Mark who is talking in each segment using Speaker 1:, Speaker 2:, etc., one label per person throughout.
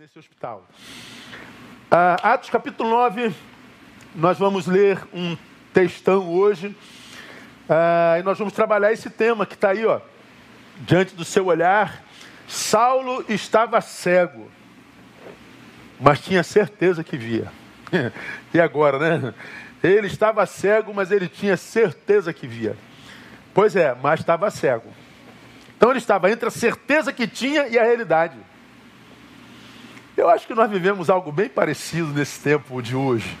Speaker 1: nesse, hospital. Ah, Atos capítulo 9, nós vamos ler um textão hoje. Ah, e nós vamos trabalhar esse tema que está aí, ó, diante do seu olhar. Saulo estava cego, mas tinha certeza que via. e agora, né? Ele estava cego, mas ele tinha certeza que via. Pois é, mas estava cego. Então ele estava entre a certeza que tinha e a realidade. Eu acho que nós vivemos algo bem parecido nesse tempo de hoje.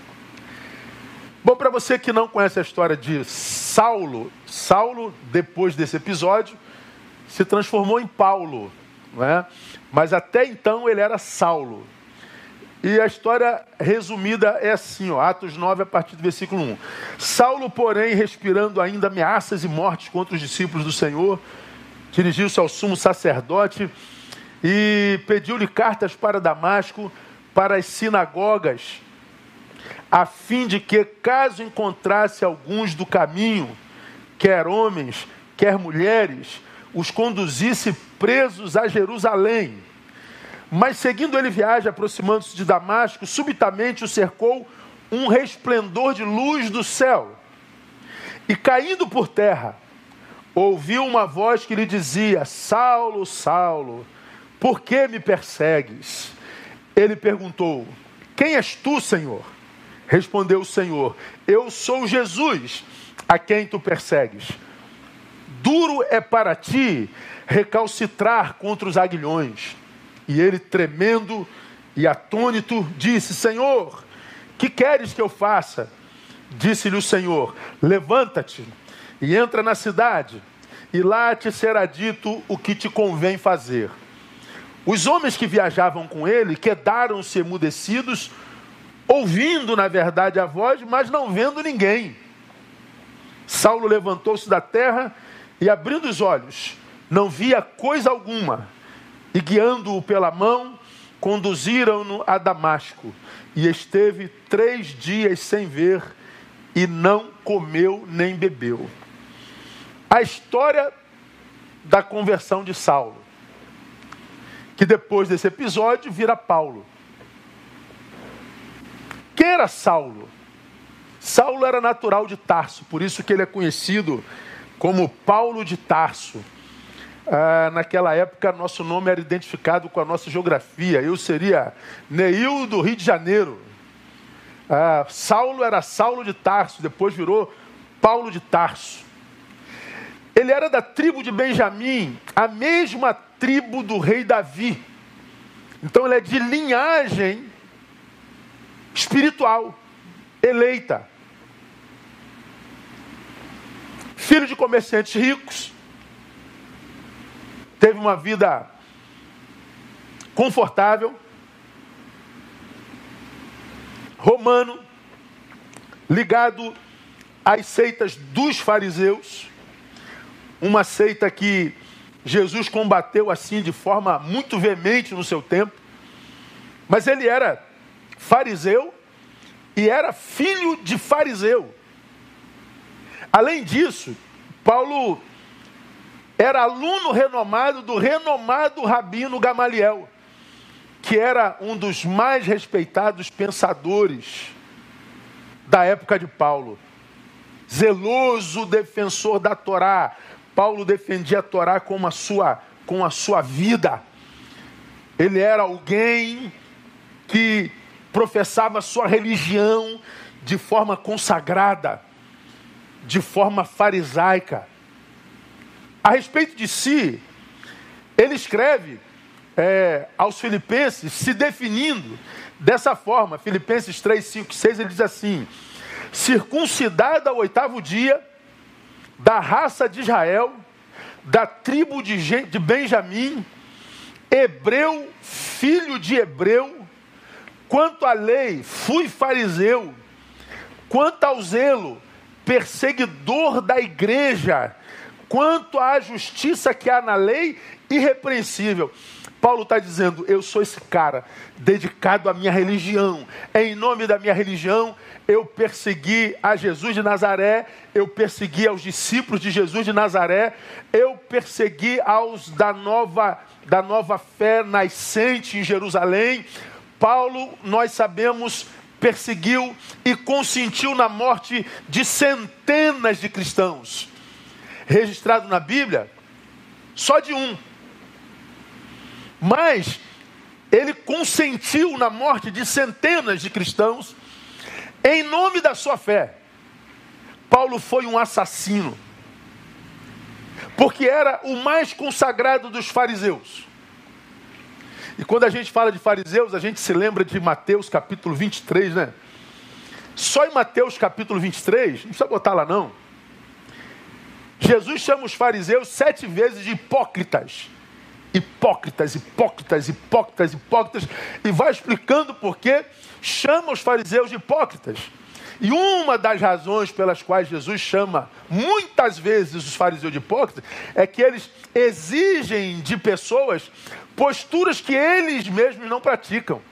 Speaker 1: Bom, para você que não conhece a história de Saulo, Saulo, depois desse episódio, se transformou em Paulo, não é? mas até então ele era Saulo. E a história resumida é assim, ó, Atos 9, a partir do versículo 1. Saulo, porém, respirando ainda ameaças e mortes contra os discípulos do Senhor, dirigiu-se ao sumo sacerdote e pediu-lhe cartas para Damasco, para as sinagogas, a fim de que, caso encontrasse alguns do caminho, quer homens, quer mulheres, os conduzisse presos a Jerusalém. Mas seguindo ele viagem, aproximando-se de Damasco, subitamente o cercou um resplendor de luz do céu. E caindo por terra, ouviu uma voz que lhe dizia: Saulo, Saulo, por que me persegues? Ele perguntou: Quem és tu, Senhor? Respondeu o Senhor: Eu sou Jesus, a quem tu persegues. Duro é para ti recalcitrar contra os aguilhões. E ele, tremendo e atônito, disse: Senhor, que queres que eu faça? Disse-lhe o Senhor: Levanta-te e entra na cidade, e lá te será dito o que te convém fazer. Os homens que viajavam com ele quedaram-se emudecidos, ouvindo, na verdade, a voz, mas não vendo ninguém. Saulo levantou-se da terra e, abrindo os olhos, não via coisa alguma e guiando-o pela mão, conduziram-no a Damasco. E esteve três dias sem ver, e não comeu nem bebeu. A história da conversão de Saulo, que depois desse episódio vira Paulo. Quem era Saulo? Saulo era natural de Tarso, por isso que ele é conhecido como Paulo de Tarso ah, naquela época nosso nome era identificado com a nossa geografia. Eu seria Neil do Rio de Janeiro. Ah, Saulo era Saulo de Tarso, depois virou Paulo de Tarso. Ele era da tribo de Benjamim, a mesma tribo do rei Davi. Então ele é de linhagem espiritual, eleita. Filho de comerciantes ricos, teve uma vida confortável, romano, ligado às seitas dos fariseus, uma seita que Jesus combateu assim de forma muito veemente no seu tempo, mas ele era fariseu e era filho de fariseu. Além disso, Paulo era aluno renomado do renomado rabino Gamaliel, que era um dos mais respeitados pensadores da época de Paulo. Zeloso defensor da Torá. Paulo defendia a Torá com a sua, com a sua vida. Ele era alguém que professava sua religião de forma consagrada, de forma farisaica. A respeito de si, ele escreve é, aos Filipenses se definindo dessa forma. Filipenses 3, 5, 6, ele diz assim: circuncidado ao oitavo dia, da raça de Israel, da tribo de, de Benjamim, hebreu, filho de hebreu, quanto à lei, fui fariseu, quanto ao zelo, perseguidor da igreja, quanto à justiça que há na lei, irrepreensível. Paulo está dizendo: eu sou esse cara dedicado à minha religião. Em nome da minha religião, eu persegui a Jesus de Nazaré, eu persegui aos discípulos de Jesus de Nazaré, eu persegui aos da nova da nova fé nascente em Jerusalém, Paulo, nós sabemos, perseguiu e consentiu na morte de centenas de cristãos. Registrado na Bíblia, só de um. Mas ele consentiu na morte de centenas de cristãos em nome da sua fé. Paulo foi um assassino, porque era o mais consagrado dos fariseus. E quando a gente fala de fariseus, a gente se lembra de Mateus capítulo 23, né? Só em Mateus capítulo 23, não precisa botar lá não. Jesus chama os fariseus sete vezes de hipócritas. Hipócritas, hipócritas, hipócritas, hipócritas. E vai explicando por que chama os fariseus de hipócritas. E uma das razões pelas quais Jesus chama muitas vezes os fariseus de hipócritas é que eles exigem de pessoas posturas que eles mesmos não praticam.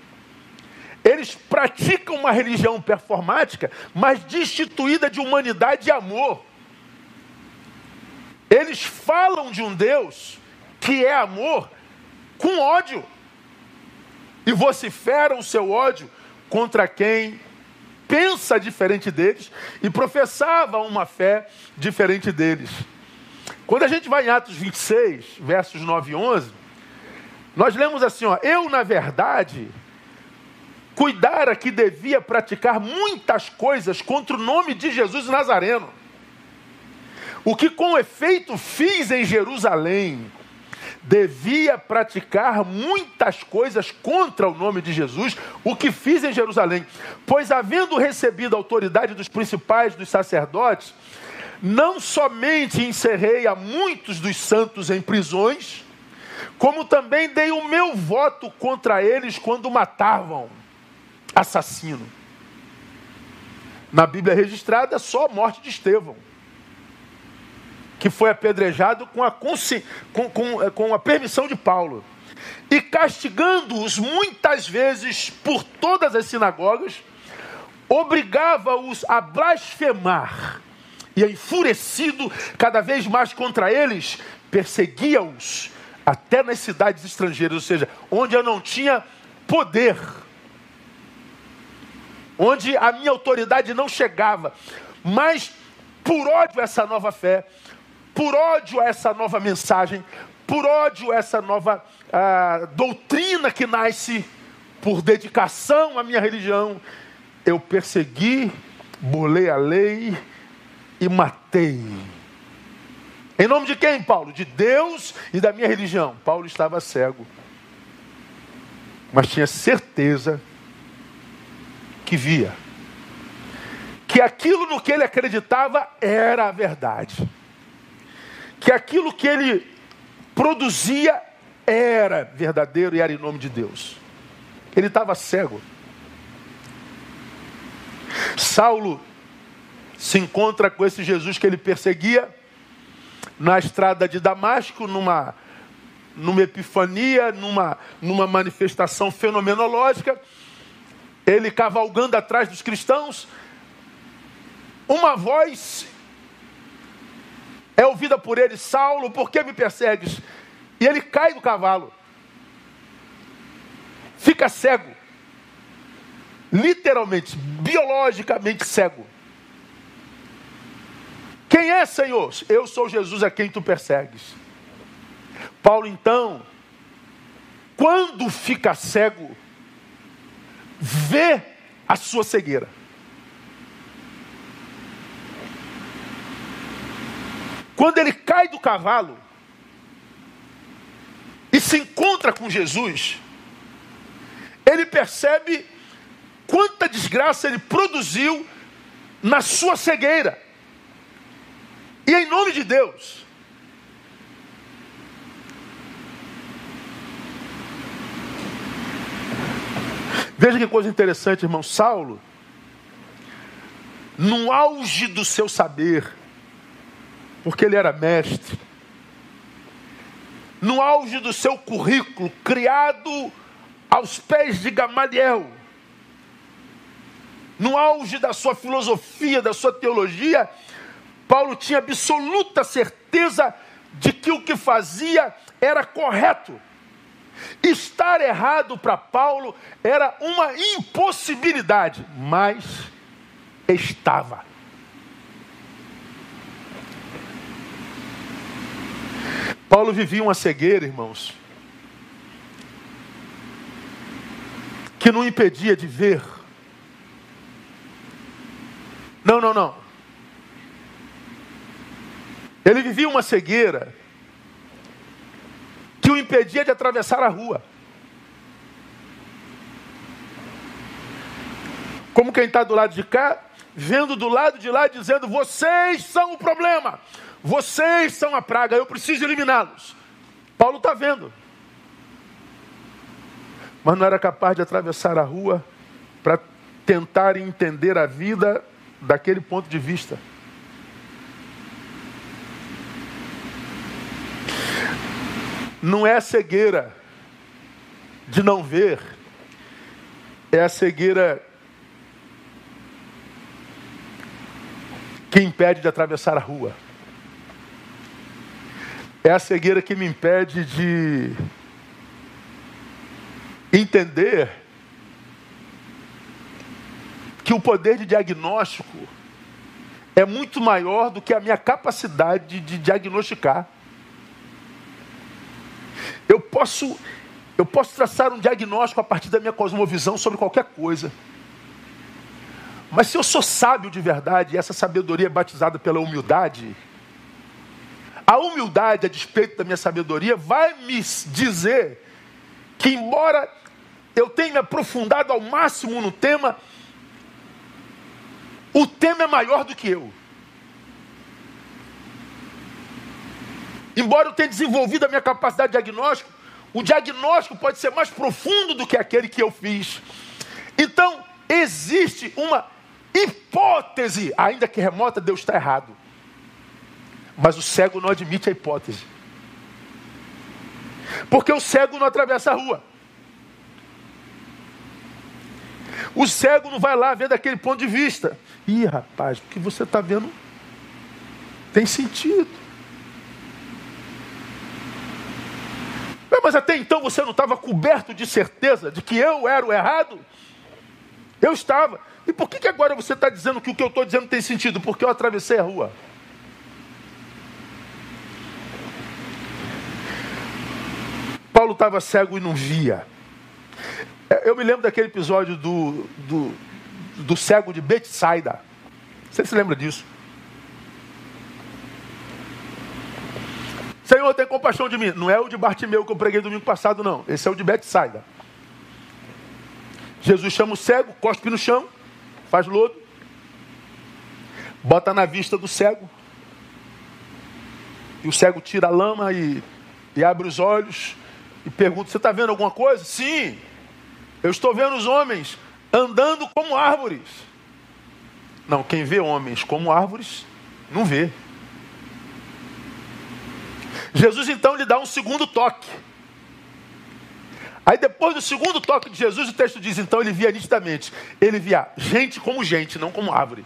Speaker 1: Eles praticam uma religião performática, mas destituída de humanidade e amor. Eles falam de um Deus que é amor com ódio. E vociferam o seu ódio contra quem pensa diferente deles e professava uma fé diferente deles. Quando a gente vai em Atos 26, versos 9 e 11, nós lemos assim, ó, eu na verdade cuidara que devia praticar muitas coisas contra o nome de Jesus Nazareno. O que com efeito fiz em Jerusalém, devia praticar muitas coisas contra o nome de Jesus, o que fiz em Jerusalém, pois havendo recebido a autoridade dos principais dos sacerdotes, não somente encerrei a muitos dos santos em prisões, como também dei o meu voto contra eles quando matavam. Assassino. Na Bíblia registrada, só a morte de Estevão, que foi apedrejado com a, com, com, eh, com a permissão de Paulo. E castigando-os muitas vezes por todas as sinagogas, obrigava-os a blasfemar. E enfurecido cada vez mais contra eles, perseguia-os até nas cidades estrangeiras, ou seja, onde eu não tinha poder, onde a minha autoridade não chegava, mas por ódio a essa nova fé, por ódio a essa nova mensagem, por ódio a essa nova ah, doutrina que nasce por dedicação à minha religião, eu persegui, bolei a lei e matei. Em nome de quem, Paulo? De Deus e da minha religião. Paulo estava cego, mas tinha certeza que via. Que aquilo no que ele acreditava era a verdade. Que aquilo que ele produzia era verdadeiro e era em nome de Deus. Ele estava cego. Saulo se encontra com esse Jesus que ele perseguia na estrada de Damasco, numa, numa epifania, numa, numa manifestação fenomenológica, ele cavalgando atrás dos cristãos, uma voz ouvida por ele: Saulo, por que me persegues? E ele cai do cavalo, fica cego, literalmente, biologicamente cego. Quem é, Senhor? Eu sou Jesus a quem tu persegues. Paulo, então, quando fica cego, vê a sua cegueira. Quando ele cai do cavalo e se encontra com Jesus, ele percebe quanta desgraça ele produziu na sua cegueira. E em nome de Deus, Veja que coisa interessante, irmão. Saulo, no auge do seu saber, porque ele era mestre, no auge do seu currículo, criado aos pés de Gamaliel, no auge da sua filosofia, da sua teologia, Paulo tinha absoluta certeza de que o que fazia era correto. Estar errado para Paulo era uma impossibilidade, mas estava. Paulo vivia uma cegueira, irmãos, que não impedia de ver. Não, não, não. Ele vivia uma cegueira que o impedia de atravessar a rua. Como quem está do lado de cá, vendo do lado de lá, dizendo: vocês são o problema, vocês são a praga, eu preciso eliminá-los. Paulo está vendo, mas não era capaz de atravessar a rua para tentar entender a vida daquele ponto de vista. não é a cegueira de não ver, é a cegueira que impede de atravessar a rua. É a cegueira que me impede de entender que o poder de diagnóstico é muito maior do que a minha capacidade de diagnosticar. Eu posso, eu posso traçar um diagnóstico a partir da minha cosmovisão sobre qualquer coisa. Mas se eu sou sábio de verdade, e essa sabedoria é batizada pela humildade, a humildade, a despeito da minha sabedoria, vai me dizer que, embora eu tenha me aprofundado ao máximo no tema, o tema é maior do que eu. Embora eu tenha desenvolvido a minha capacidade de diagnóstico, o diagnóstico pode ser mais profundo do que aquele que eu fiz. Então, existe uma hipótese, ainda que remota, Deus está errado. Mas o cego não admite a hipótese. Porque o cego não atravessa a rua. O cego não vai lá ver daquele ponto de vista. Ih, rapaz, o que você está vendo tem sentido. Mas até então você não estava coberto de certeza de que eu era o errado? Eu estava. E por que, que agora você está dizendo que o que eu estou dizendo tem sentido? Porque eu atravessei a rua. Paulo estava cego e não via. É, eu me lembro daquele episódio do, do, do cego de Betsaida. Você se lembra disso? Senhor, tem compaixão de mim. Não é o de Bartimeu que eu preguei domingo passado, não. Esse é o de Betsaida. Jesus chama o cego, cospe no chão, faz lodo, bota na vista do cego. E o cego tira a lama e, e abre os olhos e pergunta: Você está vendo alguma coisa? Sim, eu estou vendo os homens andando como árvores. Não, quem vê homens como árvores, não vê. Jesus então lhe dá um segundo toque. Aí depois do segundo toque de Jesus, o texto diz: então ele via nitidamente. Ele via gente como gente, não como árvore.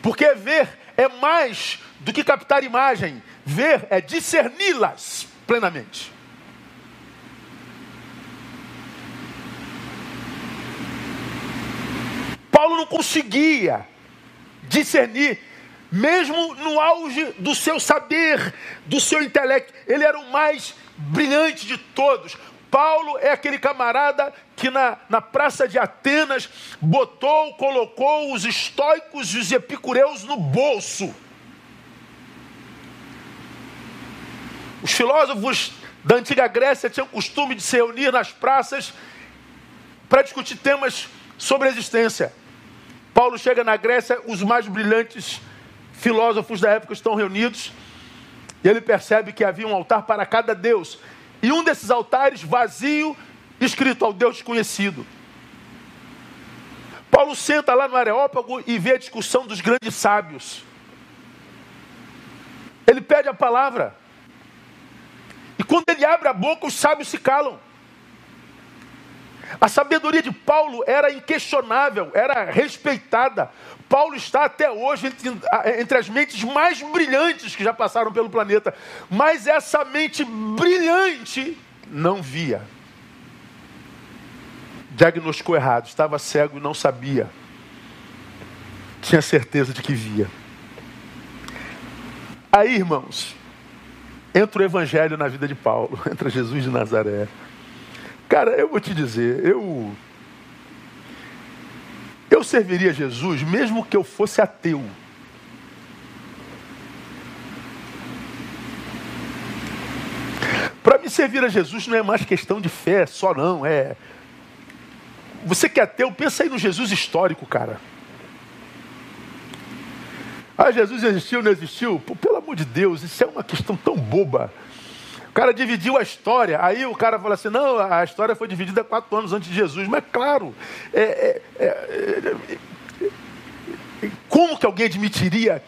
Speaker 1: Porque ver é mais do que captar imagem. Ver é discerni-las plenamente. Paulo não conseguia discernir mesmo no auge do seu saber, do seu intelecto, ele era o mais brilhante de todos. Paulo é aquele camarada que na, na praça de Atenas botou, colocou os estoicos e os epicureus no bolso. Os filósofos da antiga Grécia tinham costume de se reunir nas praças para discutir temas sobre a existência. Paulo chega na Grécia, os mais brilhantes filósofos da época estão reunidos e ele percebe que havia um altar para cada deus. E um desses altares vazio, escrito ao Deus desconhecido. Paulo senta lá no Areópago e vê a discussão dos grandes sábios. Ele pede a palavra. E quando ele abre a boca, os sábios se calam. A sabedoria de Paulo era inquestionável, era respeitada. Paulo está até hoje entre, entre, as mentes mais brilhantes que já passaram pelo planeta. Mas essa mente brilhante não via. Diagnosticou errado, estava cego e não sabia. Tinha certeza de que via. Aí, irmãos, entra o evangelho na vida de Paulo, entra Jesus de Nazaré. Cara, eu vou te dizer, eu eu serviria Jesus mesmo que eu fosse ateu. Para me servir a Jesus não é mais questão de fé só não, é você que é ateu, pensa aí no Jesus histórico, cara. Ah, Jesus existiu, não existiu? Pô, pelo amor de Deus, isso é uma questão tão boba. Cara dividiu a história, aí o cara fala assim: não, a história foi dividida quatro anos antes de Jesus. Mas, claro, é, é, é, é como que alguém admitiria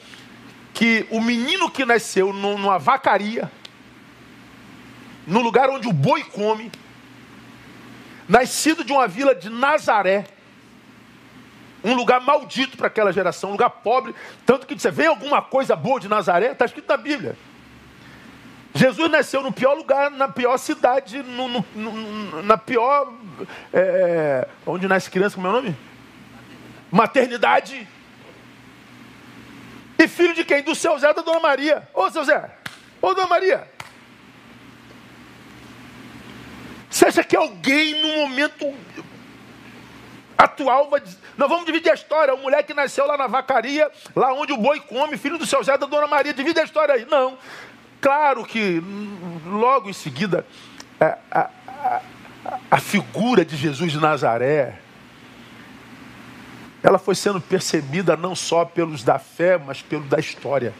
Speaker 1: que o menino que nasceu numa vacaria, no lugar onde o boi come, nascido de uma vila de Nazaré, um lugar maldito para aquela geração, um lugar pobre, tanto que disse, vem alguma coisa boa de Nazaré, está escrito na Bíblia. Jesus nasceu no pior lugar, na pior cidade, no, no, no, na pior. É, onde nasce criança, como é o nome? Maternidade. E filho de quem? Do seu Zé da Dona Maria. Ô seu Zé, ô Dona Maria. Você acha que alguém no momento atual vai dizer, nós vamos dividir a história. O moleque nasceu lá na vacaria, lá onde o boi come, filho do seu Zé da Dona Maria, divide a história aí. Não. Claro que logo em seguida a, a, a, figura de Jesus de Nazaré ela foi sendo percebida não só pelos da fé, mas pelos da história.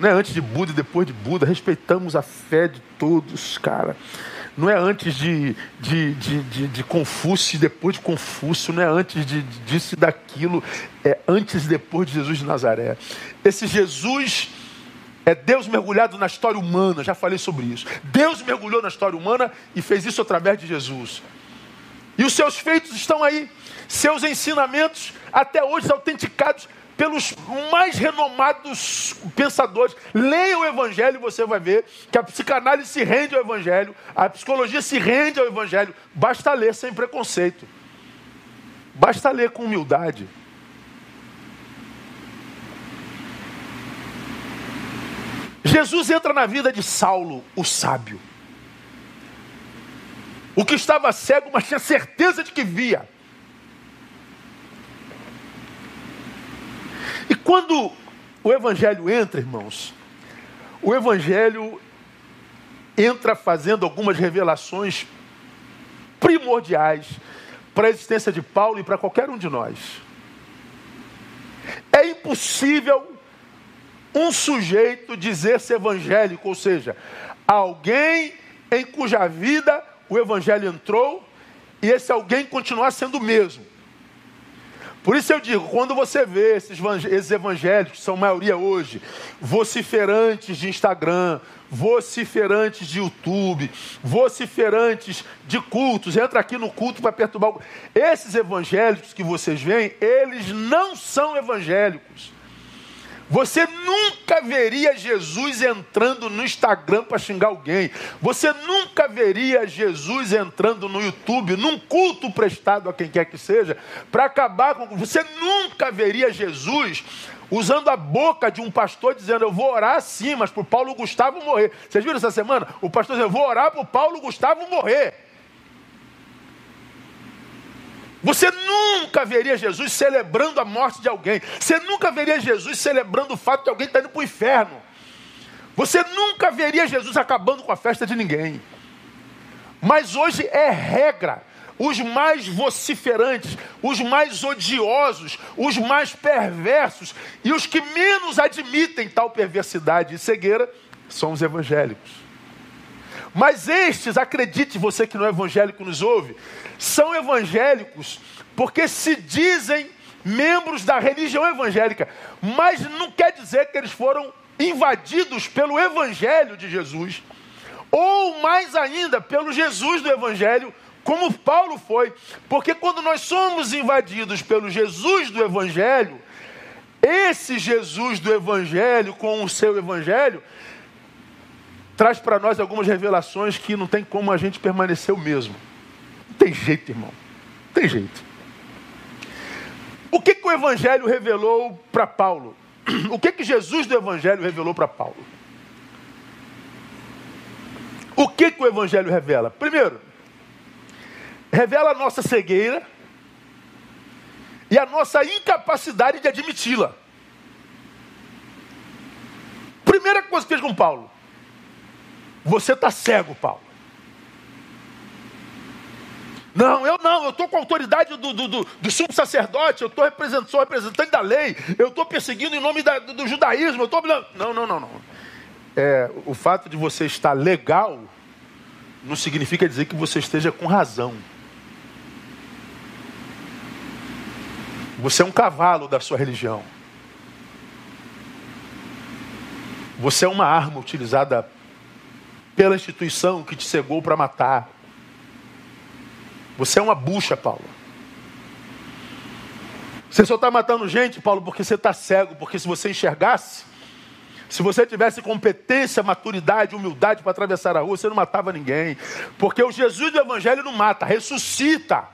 Speaker 1: Não é antes de Buda e depois de Buda, respeitamos a fé de todos, cara. Não é antes de, de, de, de, de Confúcio e depois de Confúcio, não é antes de, disso e daquilo, é antes e depois de Jesus de Nazaré. Esse Jesus é Deus mergulhado na história humana, já falei sobre isso. Deus mergulhou na história humana e fez isso através de Jesus. E os seus feitos estão aí, seus ensinamentos até hoje autenticados pelos mais renomados pensadores. Leia o Evangelho e você vai ver que a psicanálise se rende ao Evangelho, a psicologia se rende ao Evangelho. Basta ler sem preconceito. Basta ler com humildade. Jesus entra na vida de Saulo, o sábio. O que estava cego, mas tinha certeza de que via. E quando o Evangelho entra, irmãos, o Evangelho entra fazendo algumas revelações primordiais para a existência de Paulo e para qualquer um de nós. É impossível um sujeito dizer-se evangélico, ou seja, alguém em cuja vida o evangelho entrou e esse alguém continuar sendo o mesmo. Por isso eu digo, quando você vê esses, evangélicos, são maioria hoje, vociferantes de Instagram, vociferantes de YouTube, vociferantes de cultos, entra aqui no culto para perturbar. Esses evangélicos que vocês veem, eles não são evangélicos. Você nunca veria Jesus entrando no Instagram para xingar alguém. Você nunca veria Jesus entrando no YouTube, num culto prestado a quem quer que seja, para acabar com. Você nunca veria Jesus usando a boca de um pastor dizendo: Eu vou orar sim, mas para o Paulo Gustavo morrer. Vocês viram essa semana? O pastor dizendo: Eu vou orar para o Paulo Gustavo morrer. Você nunca veria Jesus celebrando a morte de alguém. Você nunca veria Jesus celebrando o fato de alguém estar indo para o inferno. Você nunca veria Jesus acabando com a festa de ninguém. Mas hoje é regra. Os mais vociferantes, os mais odiosos, os mais perversos e os que menos admitem tal perversidade e cegueira são os evangélicos. Mas estes, acredite você que não é evangélico nos ouve, são evangélicos porque se dizem membros da religião evangélica, mas não quer dizer que eles foram invadidos pelo evangelho de Jesus, ou mais ainda, pelo Jesus do evangelho, como Paulo foi, porque quando nós somos invadidos pelo Jesus do evangelho, esse Jesus do evangelho com o seu evangelho traz para nós algumas revelações que não tem como a gente permanecer o mesmo. Não tem jeito, irmão. Não tem jeito. O que, que o Evangelho revelou para Paulo? O que, que Jesus do Evangelho revelou para Paulo? O que, que o Evangelho revela? Primeiro, revela a nossa cegueira e a nossa incapacidade de admiti-la. Primeira coisa que fez com Paulo: você está cego, Paulo. Não, eu não, eu estou com a autoridade do, do, do, do sumo sacerdote, eu tô representando, sou representante da lei, eu estou perseguindo em nome da, do, do, judaísmo, eu estou. Não, não, não, não. É, o fato de você estar legal não significa dizer que você esteja com razão. Você é um cavalo da sua religião. Você é uma arma utilizada pela instituição que te cegou para matar. Você é uma bucha, Paulo. Você só está matando gente, Paulo, porque você está cego. Porque se você enxergasse, se você tivesse competência, maturidade, humildade para atravessar a rua, você não matava ninguém. Porque o Jesus do Evangelho não mata, ressuscita.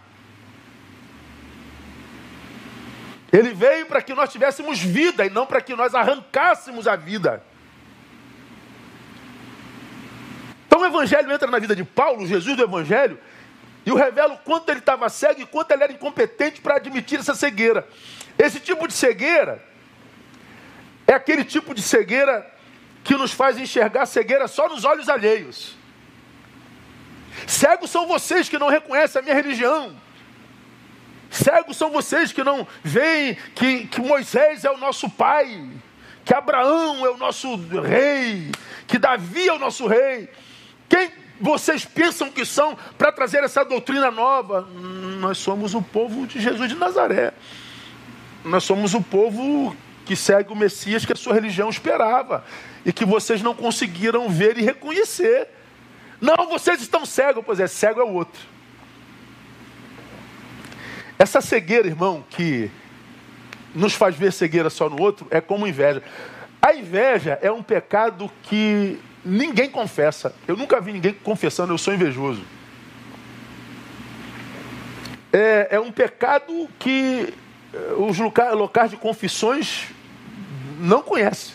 Speaker 1: Ele veio para que nós tivéssemos vida e não para que nós arrancássemos a vida. Então o Evangelho entra na vida de Paulo, Jesus do Evangelho, e o revela o quanto ele estava cego e quanto ele era incompetente para admitir essa cegueira. Esse tipo de cegueira é aquele tipo de cegueira que nos faz enxergar cegueira só nos olhos alheios. Cegos são vocês que não reconhecem a minha religião. Cegos são vocês que não veem que, que Moisés é o nosso pai, que Abraão é o nosso rei, que Davi é o nosso rei. Quem vocês pensam que são para trazer essa doutrina nova? Nós somos o povo de Jesus de Nazaré. Nós somos o povo que segue o Messias que a sua religião esperava e que vocês não conseguiram ver e reconhecer. Não, vocês estão cegos, pois é, cego é o outro. Essa cegueira, irmão, que nos faz ver cegueira só no outro, é como inveja. A inveja é um pecado que ninguém confessa. Eu nunca vi ninguém confessando, eu sou invejoso. É, é um pecado que eh, os locais de confissões não conhecem.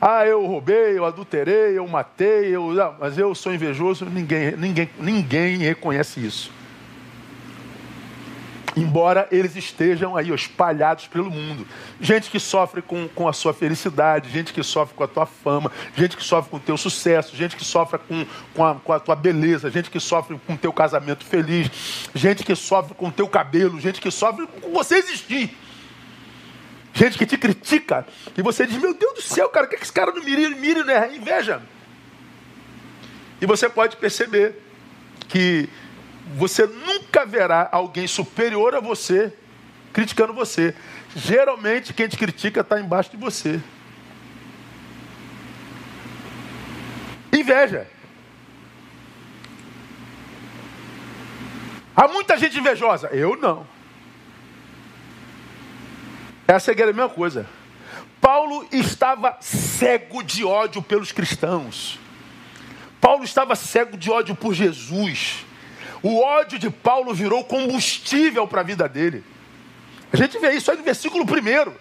Speaker 1: Ah, eu roubei, eu adulterei, eu matei, eu, não, mas eu sou invejoso. Ninguém, ninguém, ninguém reconhece isso embora eles estejam aí espalhados pelo mundo. Gente que sofre com, com a sua felicidade, gente que sofre com a tua fama, gente que sofre com o teu sucesso, gente que sofre com, com, a, com a tua beleza, gente que sofre com o teu casamento feliz, gente que sofre com o teu cabelo, gente que sofre com você existir. Gente que te critica e você diz, meu Deus do céu, cara, o que, é que esse cara não mira, mira, né? Inveja. E você pode perceber que você nunca verá alguém superior a você criticando você. Geralmente quem te critica está embaixo de você. Inveja. Há muita gente invejosa. Eu não. Essa é a mesma coisa. Paulo estava cego de ódio pelos cristãos. Paulo estava cego de ódio por Jesus. O ódio de Paulo virou combustível para a vida dele. A gente vê isso aí no versículo 1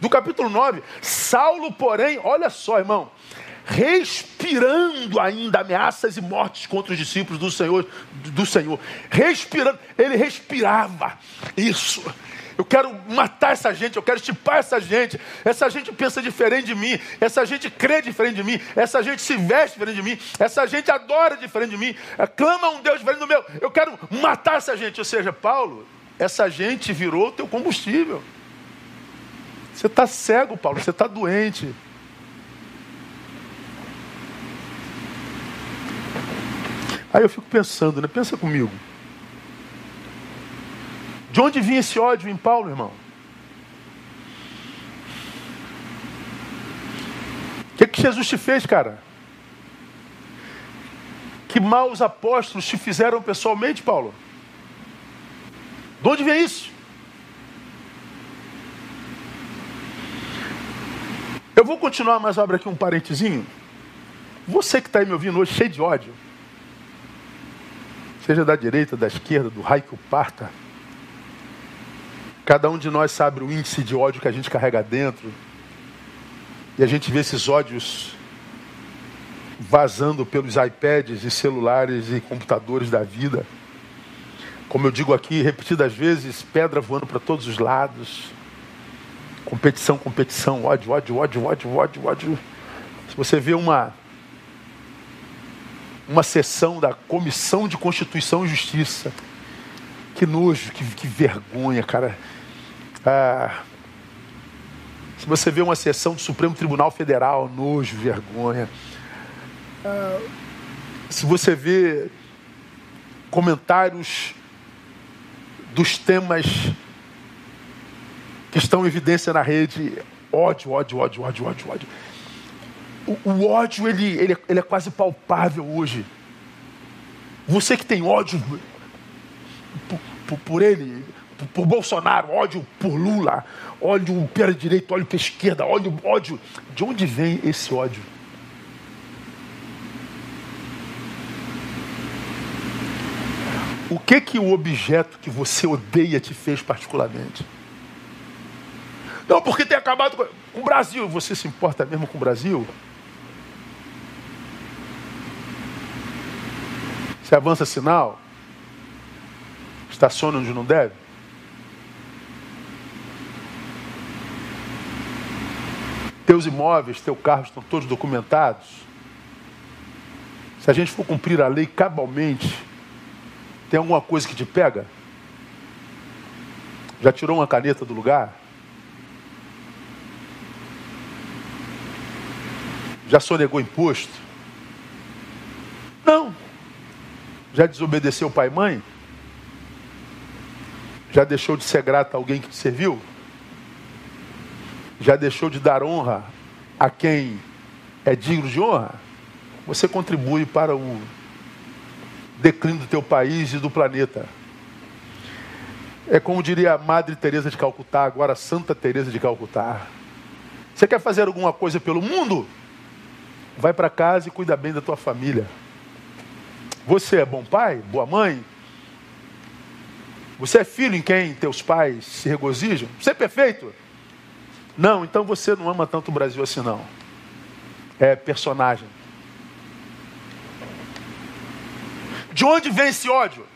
Speaker 1: do capítulo 9. Saulo, porém, olha só, irmão, respirando ainda ameaças e mortes contra os discípulos do Senhor, do Senhor. Respirando, ele respirava isso. Eu quero matar essa gente, eu quero estipar essa gente. Essa gente pensa diferente de mim, essa gente crê diferente de mim, essa gente se veste diferente de mim, essa gente adora diferente de mim, clama um Deus diferente do meu. Eu quero matar essa gente. Ou seja, Paulo, essa gente virou teu combustível. Você está cego, Paulo, você está doente. Aí eu fico pensando, né? Pensa comigo. De onde vinha esse ódio em Paulo, irmão? O que, que Jesus te fez, cara? Que mal os apóstolos te fizeram pessoalmente, Paulo? De onde vem isso? Eu vou continuar, mas abre aqui um parentezinho. Você que está aí me ouvindo hoje, cheio de ódio, seja da direita, da esquerda, do raio que o parta, cada um de nós sabe o índice de ódio que a gente carrega dentro, e a gente vê esses ódios vazando pelos iPads e celulares e computadores da vida. Como eu digo aqui repetidas vezes, pedra voando para todos os lados. Competição, competição, ódio, ódio, ódio, ódio, ódio, ódio. Se você vê uma uma sessão da Comissão de Constituição e Justiça, que nojo, que, que vergonha, cara. Ah, se você vê uma sessão do Supremo Tribunal Federal, nojo, vergonha. Ah, se você vê comentários dos temas que estão em evidência na rede, ódio, ódio, ódio, ódio, ódio, ódio. O, o ódio, ele, ele, ele é quase palpável hoje. Você que tem ódio por, por, por ele, por, Bolsonaro, ódio por Lula, ódio pela direita, ódio pela esquerda, ódio, ódio. De onde vem esse ódio? O que que o objeto que você odeia te fez particularmente? Não, porque tem acabado com o Brasil. Você se importa mesmo com o Brasil? Você avança sinal? Estaciona onde não deve? Teus imóveis, teu carro estão todos documentados? Se a gente for cumprir a lei cabalmente, tem alguma coisa que te pega? Já tirou uma caneta do lugar? Já sonegou imposto? Não. Já desobedeceu pai e mãe? Já deixou de ser grato a alguém que te serviu? Já deixou de dar honra a quem é digno de honra? Você contribui para o declínio do teu país e do planeta. É como diria a Madre Teresa de Calcutá, agora Santa Teresa de Calcutá. Você quer fazer alguma coisa pelo mundo? Vai para casa e cuida bem da tua família. Você é bom pai, boa mãe? Você é filho em quem teus pais se regozijam? Você é perfeito? Não, então você não ama tanto o Brasil assim não. É personagem. De onde vem esse ódio?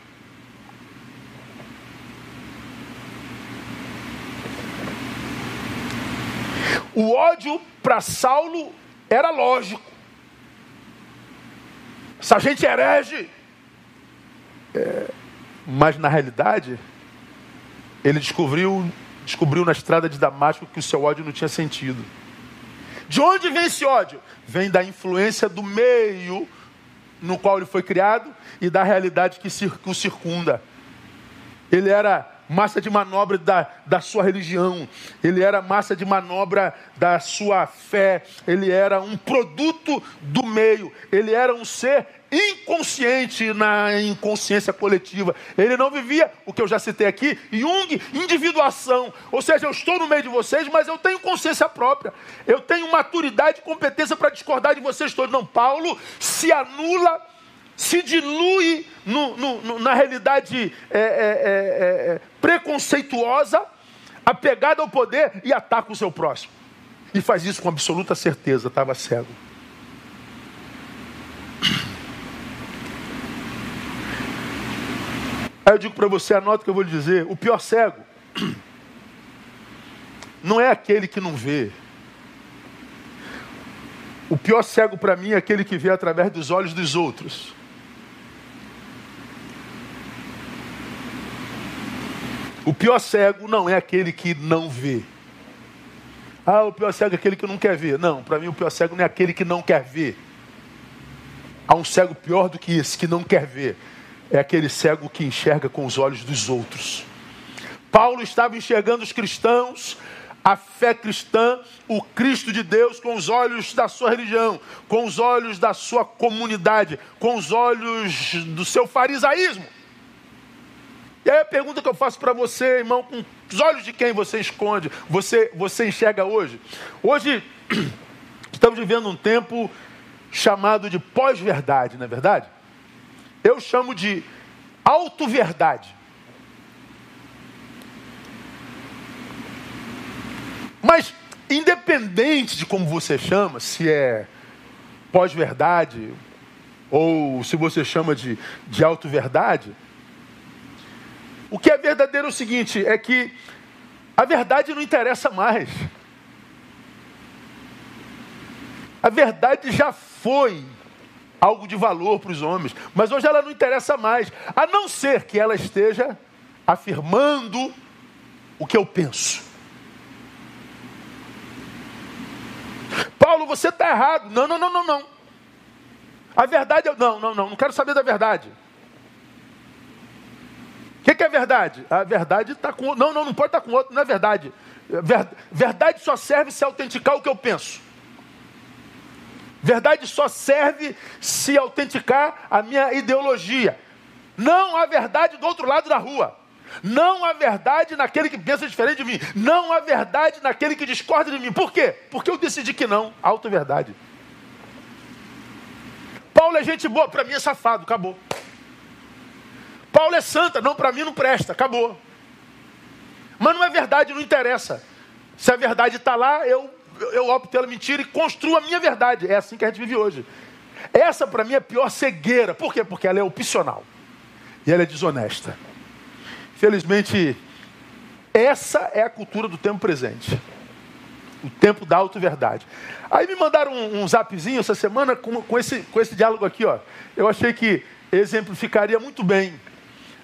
Speaker 1: O ódio para Saulo era lógico. Essa gente herege. É, mas na realidade, ele descobriu, descobriu na estrada de Damasco que o seu ódio não tinha sentido. De onde vem esse ódio? Vem da influência do meio no qual ele foi criado e da realidade que o circunda. Ele era massa de manobra da, da sua religião, ele era massa de manobra da sua fé, ele era um produto do meio, ele era um ser inconsciente na inconsciência coletiva. Ele não vivia o que eu já citei aqui, Jung, individuação. Ou seja, eu estou no meio de vocês, mas eu tenho consciência própria. Eu tenho maturidade e competência para discordar de vocês todos. Não, Paulo se anula, se dilui no, no, na realidade é, é, é, é, preconceituosa, apegada ao poder e ataca o seu próximo. E faz isso com absoluta certeza, estava cego. Aí eu digo para você, anota o que eu vou lhe dizer: o pior cego não é aquele que não vê. O pior cego para mim é aquele que vê através dos olhos dos outros. O pior cego não é aquele que não vê. Ah, o pior cego é aquele que não quer ver. Não, para mim o pior cego não é aquele que não quer ver. Há um cego pior do que esse, que não quer ver é aquele cego que enxerga com os olhos dos outros. Paulo estava enxergando os cristãos, a fé cristã, o Cristo de Deus, com os olhos da sua religião, com os olhos da sua comunidade, com os olhos do seu farisaísmo. E aí a pergunta que eu faço para você, irmão, com os olhos de quem você esconde, você, você enxerga hoje? Hoje estamos vivendo um tempo chamado de pós-verdade, não é verdade? Eu chamo de auto-verdade. Mas, independente de como você chama, se é pós-verdade ou se você chama de, de auto-verdade, o que é verdadeiro é o seguinte: é que a verdade não interessa mais. A verdade já foi algo de valor para os homens, mas hoje ela não interessa mais, a não ser que ela esteja afirmando o que eu penso. Paulo, você está errado. Não, não, não, não, não. A verdade é. Não, não, não, não quero saber da verdade. O que, que, é verdade? A verdade está com. Não, não, não pode estar tá com outro, não é verdade. Verdade só serve se autenticar o que eu penso. Verdade só serve se autenticar a minha ideologia. Não há verdade do outro lado da rua. Não há verdade naquele que pensa diferente de mim. Não há verdade naquele que discorda de mim. Por quê? Porque eu decidi que não. Auto-verdade. Paulo é gente boa, para mim é safado, acabou. Paulo é santa, não, para mim não presta, acabou. Mas não é verdade, não interessa. Se a verdade está lá, eu, eu opto pela mentira e construo a minha verdade. É assim que a gente vive hoje. Essa para mim é a pior cegueira. Por quê? Porque ela é opcional. E ela é desonesta. Felizmente, essa é a cultura do tempo presente. O tempo da auto-verdade. Aí me mandaram um, um zapzinho essa semana com, com, esse, com esse diálogo aqui. Ó. Eu achei que exemplificaria muito bem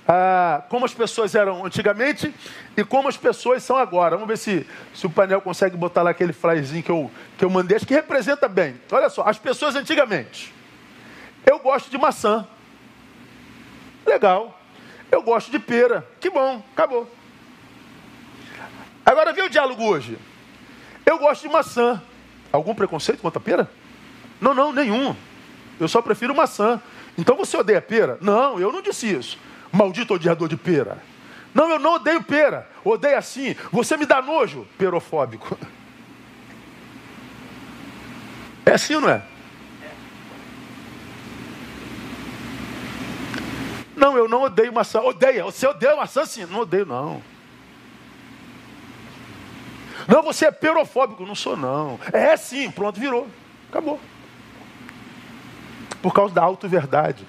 Speaker 1: ah, como as pessoas eram antigamente e como as pessoas são agora. Vamos ver se, se o painel consegue botar lá aquele flyzinho que eu, que eu mandei, acho que representa bem. Olha só, as pessoas antigamente. Eu gosto de maçã. Legal. Eu gosto de pera. Que bom, acabou. Agora vê o diálogo hoje. Eu gosto de maçã. Algum preconceito contra a pera? Não, não, nenhum. Eu só prefiro maçã. Então você odeia pera? Não, eu não disse isso. Maldito odiador de pera. Não, eu não odeio pera. Odeio assim. Você me dá nojo, perofóbico. É assim não é? Não, eu não odeio maçã. Odeia. Você odeia maçã sim? Não odeio, não. Não, você é perofóbico. Não sou, não. É sim. Pronto, virou. Acabou. Por causa da auto-verdade.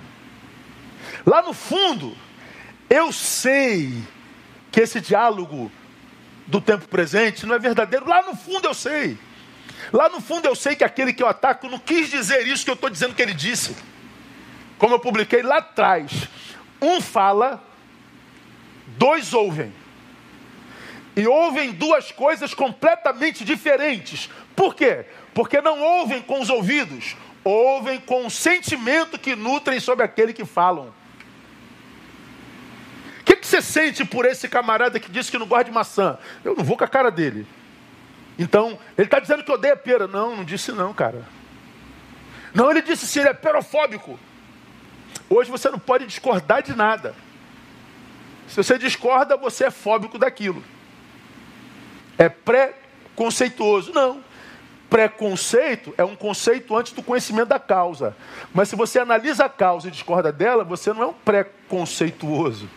Speaker 1: Lá no fundo, eu sei que esse diálogo do tempo presente não é verdadeiro. Lá no fundo eu sei. Lá no fundo eu sei que aquele que eu ataco não quis dizer isso que eu estou dizendo que ele disse. Como eu publiquei lá atrás. Um fala, dois ouvem. E ouvem duas coisas completamente diferentes. Por quê? Porque não ouvem com os ouvidos, ouvem com o sentimento que nutrem sobre aquele que falam. Você sente por esse camarada que disse que não gosta de maçã? Eu não vou com a cara dele. Então, ele está dizendo que odeia pera. Não, não disse não, cara. Não, ele disse sim, ele é perofóbico. Hoje você não pode discordar de nada. Se você discorda, você é fóbico daquilo. É pré-conceituoso. Não. Preconceito é um conceito antes do conhecimento da causa. Mas se você analisa a causa e discorda dela, você não é um preconceituoso.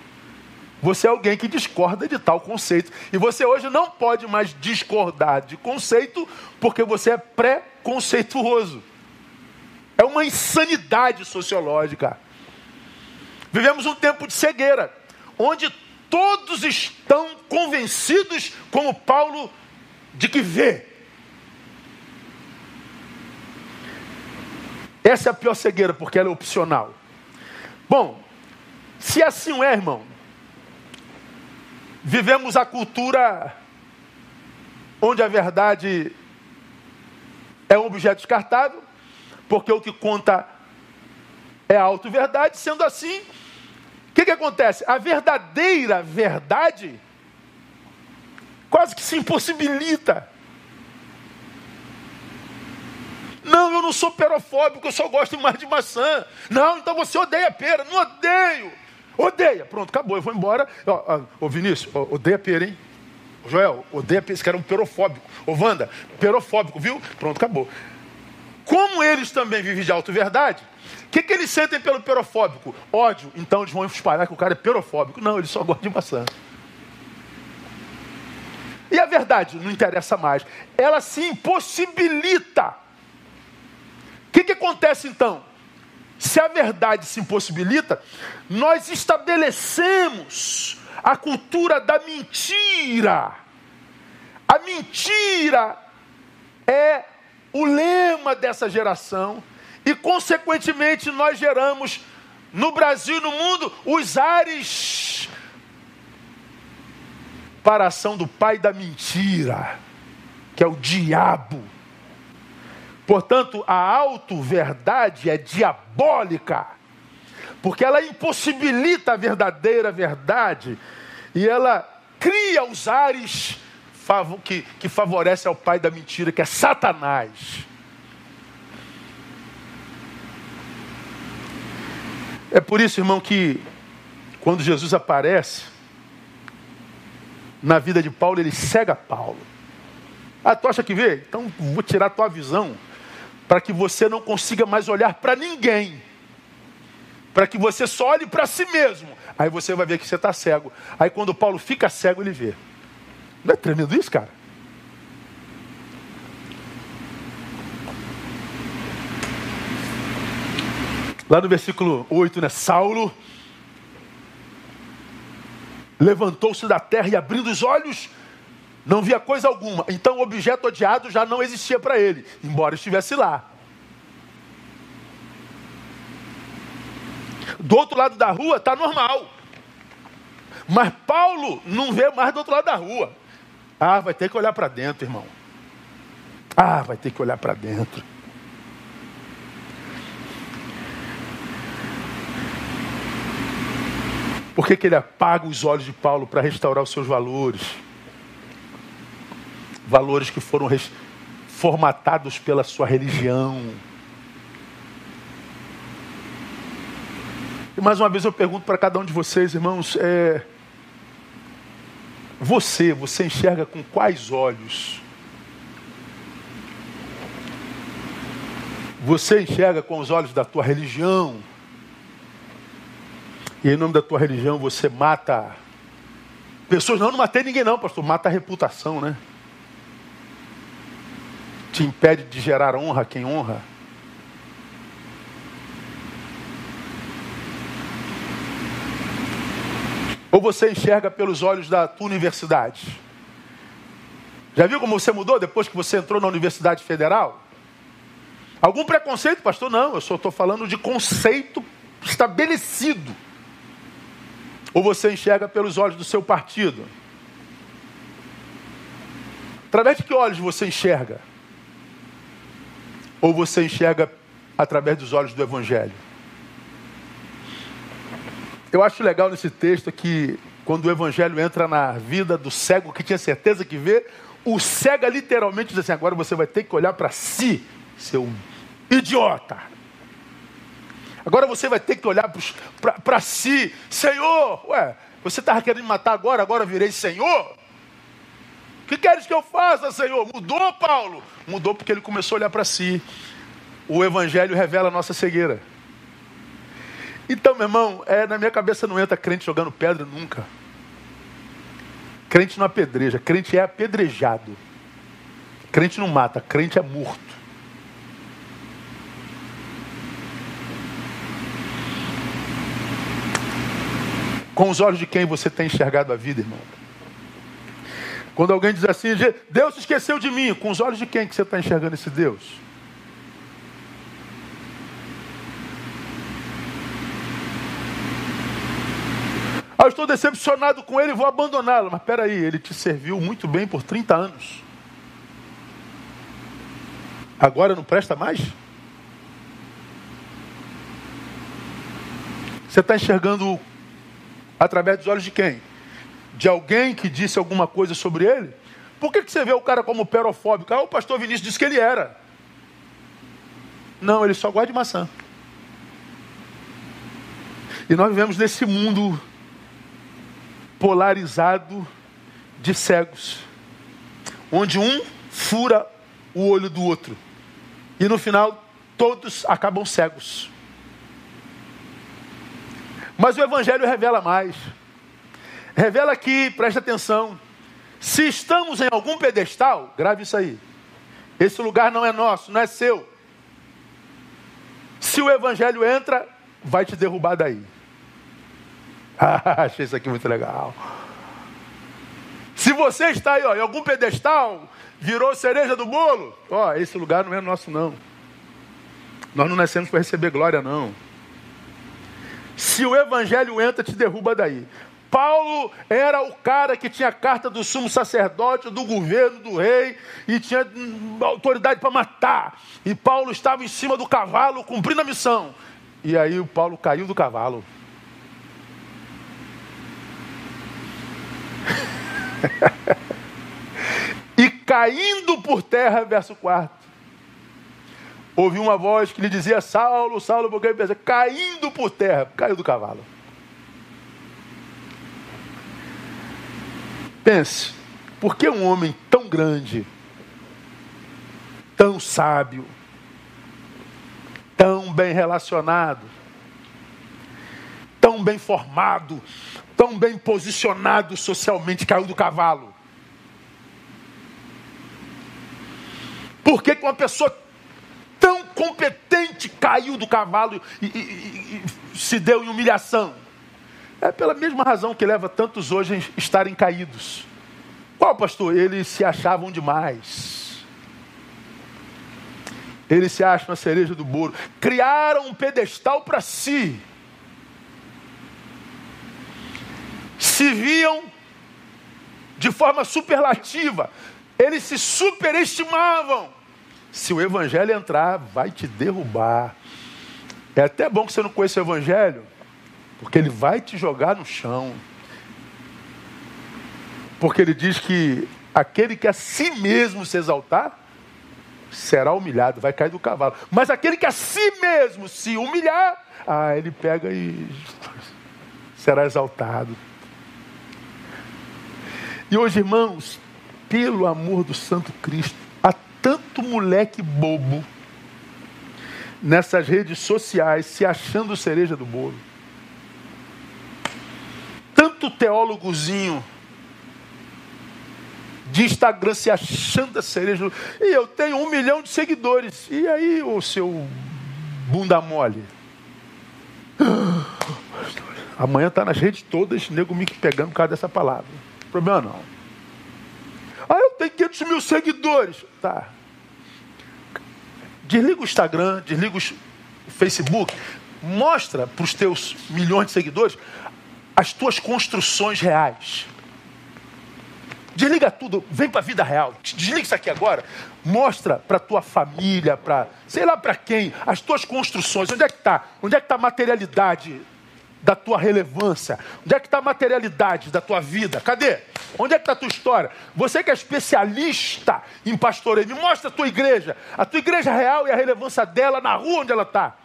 Speaker 1: Você é alguém que discorda de tal conceito. E você hoje não pode mais discordar de conceito porque você é preconceituoso. É uma insanidade sociológica. Vivemos um tempo de cegueira, onde todos estão convencidos, como Paulo, de que vê. Essa é a pior cegueira, porque ela é opcional. Bom, se assim é, irmão, vivemos a cultura onde a verdade é um objeto descartável, porque o que conta é a auto-verdade, sendo assim, o que, que acontece? A verdadeira verdade quase que se impossibilita. Não, eu não sou perofóbico, eu só gosto mais de maçã. Não, então você odeia pera. Não odeio. Odeia. Pronto, acabou, eu vou embora. Ô, Vinícius, odeia pera, hein? Joel, odeia pera, esse cara é um perofóbico. Ô Wanda, perofóbico, viu? Pronto, acabou. como eles também vivem de auto-verdade, o que, que eles sentem pelo perofóbico? Ódio. Então eles vão espalhar que o cara é perofóbico. Não, ele só gosta de maçã. E a verdade não interessa mais. Ela se impossibilita. O que, que acontece então? Se a verdade se impossibilita, nós estabelecemos a cultura da mentira. A mentira é o lema dessa geração e, consequentemente, nós geramos no Brasil e no mundo os ares para a ação do pai da mentira, que é o diabo. Portanto, a auto-verdade é diabólica, porque ela impossibilita a verdadeira verdade e ela cria os ares que, que favorece ao pai da mentira, que é Satanás. É por isso, irmão, que quando Jesus aparece na vida de Paulo, ele cega Paulo. Ah, tu acha que vê? Então vou tirar tua visão para que você não consiga mais olhar para ninguém. Para que você só olhe para si mesmo. Aí você vai ver que você está cego. Aí quando Paulo fica cego, ele vê. Não é tremendo isso, cara? Lá no versículo 8, né? Saulo levantou-se da terra e abrindo os olhos, não via coisa alguma. Então o objeto odiado já não existia para ele, embora estivesse lá. Do outro lado da rua está normal. Mas Paulo não vê mais do outro lado da rua. Ah, vai ter que olhar para dentro, irmão. Ah, vai ter que olhar para dentro. Por que, que ele apaga os olhos de Paulo para restaurar os seus valores? Valores que foram formatados pela sua religião. E mais uma vez eu pergunto para cada um de vocês, irmãos, é, você, você enxerga com quais olhos? Você enxerga com os olhos da tua religião? E em nome da tua religião você mata pessoas. Não, não matei ninguém, não, pastor. Mata a reputação, né? Te impede de gerar honra quem honra. Ou você enxerga pelos olhos da tua universidade? Já viu como você mudou depois que você entrou na Universidade Federal? Algum preconceito, pastor? Não, eu só estou falando de conceito estabelecido. Ou você enxerga pelos olhos do seu partido? Através de que olhos você enxerga? Ou você enxerga através dos olhos do Evangelho? Eu acho legal nesse texto que quando o Evangelho entra na vida do cego que tinha certeza que vê, o cego literalmente diz assim: agora você vai ter que olhar para si, seu idiota. Agora você vai ter que olhar para si, Senhor, ué, você estava querendo me matar agora, agora virei Senhor? Que queres que eu faça, Senhor? Mudou, Paulo? Mudou porque ele começou a olhar para si. O Evangelho revela a nossa cegueira. Então, meu irmão, é, na minha cabeça não entra crente jogando pedra nunca. Crente não apedreja, crente é apedrejado. Crente não mata, crente é morto. Com os olhos de quem você tem enxergado a vida, irmão? Quando alguém diz assim, Deus esqueceu de mim, com os olhos de quem que você está enxergando esse Deus? Ah, eu estou decepcionado com ele, vou abandoná-lo. Mas espera aí, ele te serviu muito bem por 30 anos. Agora não presta mais? Você está enxergando Através dos olhos de quem? De alguém que disse alguma coisa sobre ele? Por que, que você vê o cara como perofóbico? Ah, o pastor Vinícius disse que ele era. Não, ele só gosta de maçã. E nós vivemos nesse mundo polarizado de cegos, onde um fura o olho do outro. E no final, todos acabam cegos. Mas o Evangelho revela mais. Revela que, preste atenção, se estamos em algum pedestal, grave isso aí. Esse lugar não é nosso, não é seu. Se o Evangelho entra, vai te derrubar daí. Ah, achei isso aqui muito legal. Se você está aí ó, em algum pedestal, virou cereja do bolo, ó, esse lugar não é nosso não. Nós não nascemos para receber glória não. Se o evangelho entra, te derruba daí. Paulo era o cara que tinha carta do sumo sacerdote, do governo, do rei, e tinha autoridade para matar. E Paulo estava em cima do cavalo, cumprindo a missão. E aí o Paulo caiu do cavalo. e caindo por terra, verso 4. Ouvi uma voz que lhe dizia: Saulo, Saulo, porque ele caindo por terra, caiu do cavalo. Pense, por que um homem tão grande, tão sábio, tão bem relacionado, tão bem formado, tão bem posicionado socialmente, caiu do cavalo? Por que, uma pessoa tão competente caiu do cavalo e, e, e, e se deu em humilhação? É pela mesma razão que leva tantos hoje a estarem caídos. Qual, pastor? Eles se achavam demais. Eles se acham a cereja do bolo. Criaram um pedestal para si. Se viam de forma superlativa. Eles se superestimavam. Se o evangelho entrar, vai te derrubar. É até bom que você não conheça o evangelho porque ele vai te jogar no chão. Porque ele diz que aquele que a si mesmo se exaltar, será humilhado, vai cair do cavalo. Mas aquele que a si mesmo se humilhar, ah, ele pega e será exaltado. E hoje, irmãos, pelo amor do Santo Cristo, há tanto moleque bobo nessas redes sociais se achando cereja do bolo tanto teólogozinho de Instagram se achando a cereja. E eu tenho um milhão de seguidores. E aí, o seu bunda mole? Amanhã está nas redes todas, nego me pegando por causa dessa palavra. Problema não. Ah, eu tenho 500 mil seguidores. Tá. Desliga o Instagram, desliga o Facebook. Mostra para os teus milhões de seguidores as tuas construções reais. Desliga tudo, vem para a vida real. Desliga isso aqui agora. Mostra para tua família, para sei lá para quem, as tuas construções. Onde é que está? Onde é que está a materialidade da tua relevância? Onde é que está a materialidade da tua vida? Cadê? Onde é que está a tua história? Você que é especialista em pastoreio, me mostra a tua igreja, a tua igreja real e a relevância dela na rua onde ela está.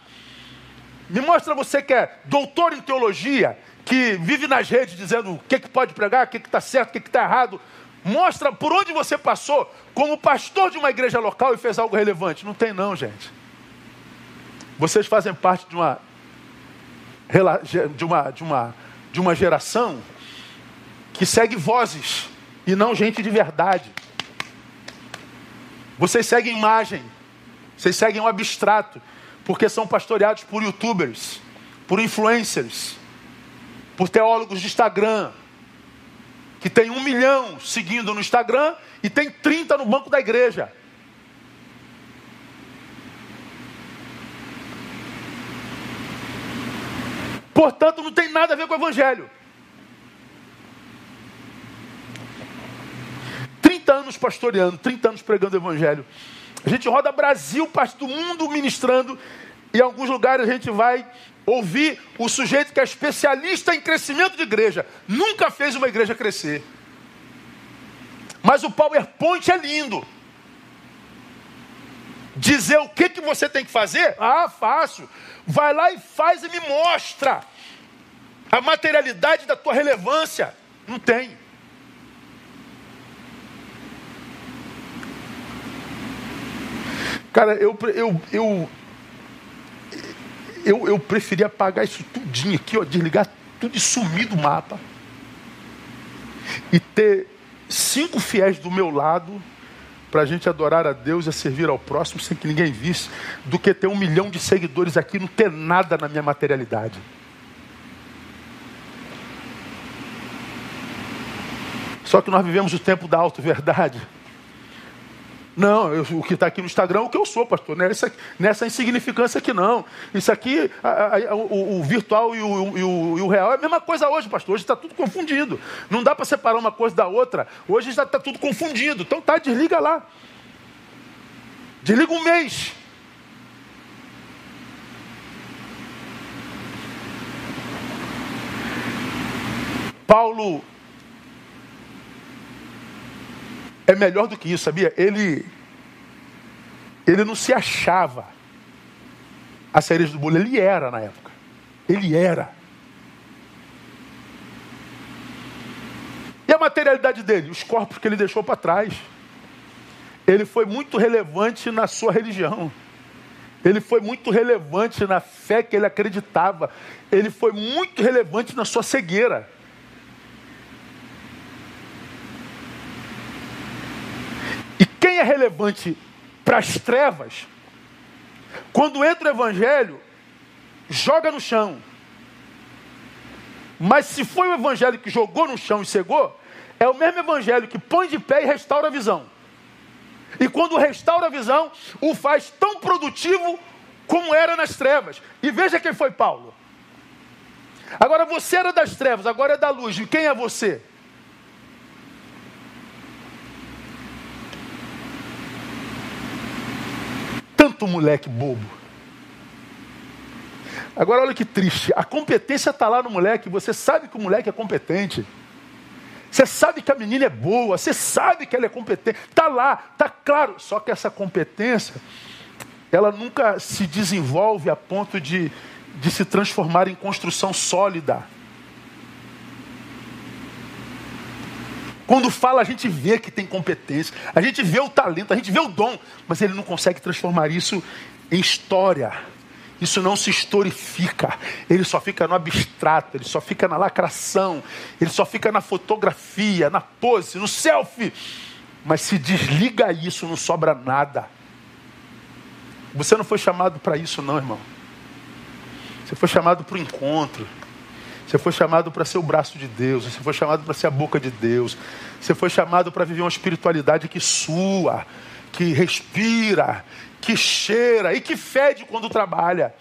Speaker 1: Me mostra você que é doutor em teologia que vive nas redes dizendo o que, que pode pregar, o que está certo, o que está errado. Mostra por onde você passou como pastor de uma igreja local e fez algo relevante. Não tem não, gente. Vocês fazem parte de uma de uma de uma de uma geração que segue vozes e não gente de verdade. Vocês seguem imagem, vocês seguem um abstrato, porque são pastoreados por youtubers, por influencers por teólogos de Instagram, que tem um milhão seguindo no Instagram e tem 30 no banco da igreja. Portanto, não tem nada a ver com o Evangelho. 30 anos pastoreando, 30 anos pregando o Evangelho. A gente roda Brasil, parte do mundo ministrando, e em alguns lugares a gente vai ouvir o sujeito que é especialista em crescimento de igreja. Nunca fez uma igreja crescer. Mas o PowerPoint é lindo. Dizer o que, que você tem que fazer? Ah, fácil. Vai lá e faz e me mostra a materialidade da tua relevância. Não tem. Cara, eu, eu, eu, eu, eu preferia apagar isso tudinho aqui, ó, desligar tudo e sumir do mapa. E ter cinco fiéis do meu lado para a gente adorar a Deus e servir ao próximo sem que ninguém visse, do que ter um milhão de seguidores aqui e não ter nada na minha materialidade. Só que nós vivemos o tempo da auto-verdade. Não, eu, o que está aqui no Instagram é o que eu sou, pastor. Nessa, nessa insignificância aqui, não. Isso aqui, a, a, o, o, virtual e o, e, o, e o, real é a mesma coisa hoje, pastor. Hoje está tudo confundido. Não dá para separar uma coisa da outra. Hoje está tá tudo confundido. Então tá, desliga lá. Desliga um mês. Paulo é melhor do que isso, sabia? Ele, ele não se achava a cereja do bolo, ele era na época. Ele era. E a materialidade dele? Os corpos que ele deixou para trás. Ele foi muito relevante na sua religião. Ele foi muito relevante na fé que ele acreditava. Ele foi muito relevante na sua cegueira. Quem é relevante para as trevas, quando entra o evangelho, joga no chão. Mas se foi o evangelho que jogou no chão e cegou, é o mesmo evangelho que põe de pé e restaura a visão. E quando restaura a visão, o faz tão produtivo como era nas trevas. E veja quem foi Paulo. Agora você era das trevas, agora é da luz. E quem é você? Tanto moleque bobo. Agora olha que triste. A competência está lá no moleque. Você sabe que o moleque é competente. Você sabe que a menina é boa. Você sabe que ela é competente. Está lá, está claro. Só que essa competência, ela nunca se desenvolve a ponto de, de se transformar em construção sólida. Quando fala, a gente vê que tem competência, a gente vê o talento, a gente vê o dom, mas ele não consegue transformar isso em história. Isso não se historifica, ele só fica no abstrato, ele só fica na lacração, ele só fica na fotografia, na pose, no selfie. Mas se desliga isso, não sobra nada. Você não foi chamado para isso, não, irmão. Você foi chamado para o encontro. Você foi chamado para ser o braço de Deus, você foi chamado para ser a boca de Deus, você foi chamado para viver uma espiritualidade que sua, que respira, que cheira e que fede quando trabalha.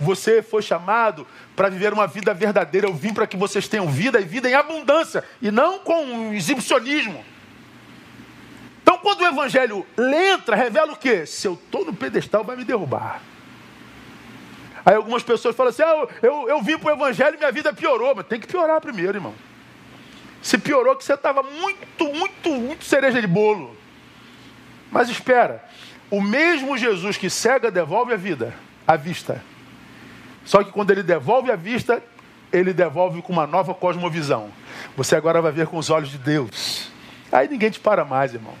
Speaker 1: Você foi chamado para viver uma vida verdadeira. Eu vim para que vocês tenham vida e vida em abundância e não com exibicionismo. Então, quando o evangelho entra, revela o quê? Se eu estou no pedestal, vai me derrubar. Aí algumas pessoas falam assim: ah, eu, eu, eu vim para o Evangelho e minha vida piorou. Mas tem que piorar primeiro, irmão. Se piorou que você estava muito, muito, muito cereja de bolo. Mas espera, o mesmo Jesus que cega devolve a vida, a vista. Só que quando ele devolve a vista, ele devolve com uma nova cosmovisão. Você agora vai ver com os olhos de Deus. Aí ninguém te para mais, irmão.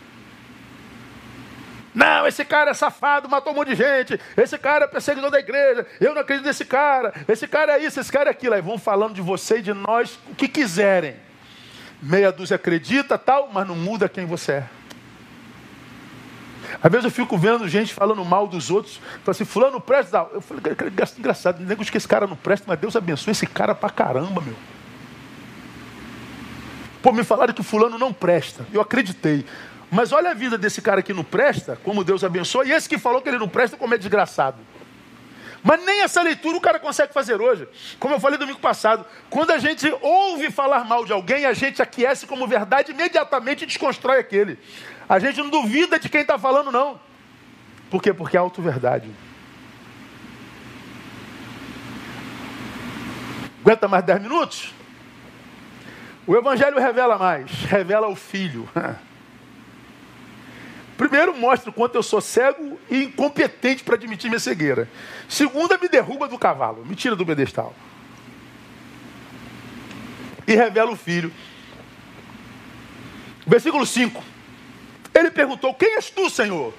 Speaker 1: Não, esse cara é safado, matou um monte de gente. Esse cara é perseguidor da igreja. Eu não acredito nesse cara. Esse cara é isso, esse cara é aquilo. Aí vão falando de você e de nós o que quiserem. Meia dúzia acredita, tal, mas não muda quem você é. Às vezes eu fico vendo gente falando mal dos outros. Fala assim, fulano presta. Eu falei, engraçado, nego que esse cara não presta, mas Deus abençoe esse cara pra caramba, meu. Pô, me falaram que fulano não presta. Eu acreditei. Mas olha a vida desse cara que não presta, como Deus abençoa, e esse que falou que ele não presta, como é desgraçado. Mas nem essa leitura o cara consegue fazer hoje. Como eu falei domingo passado, quando a gente ouve falar mal de alguém, a gente aquece como verdade imediatamente desconstrói aquele. A gente não duvida de quem está falando, não. Por quê? Porque é auto-verdade. Aguenta mais 10 minutos? O Evangelho revela mais, revela o Filho. Primeiro, mostra o quanto eu sou cego e incompetente para admitir minha cegueira. Segunda, me derruba do cavalo, me tira do pedestal. E revela o filho. Versículo 5. Ele perguntou: Quem és tu, Senhor?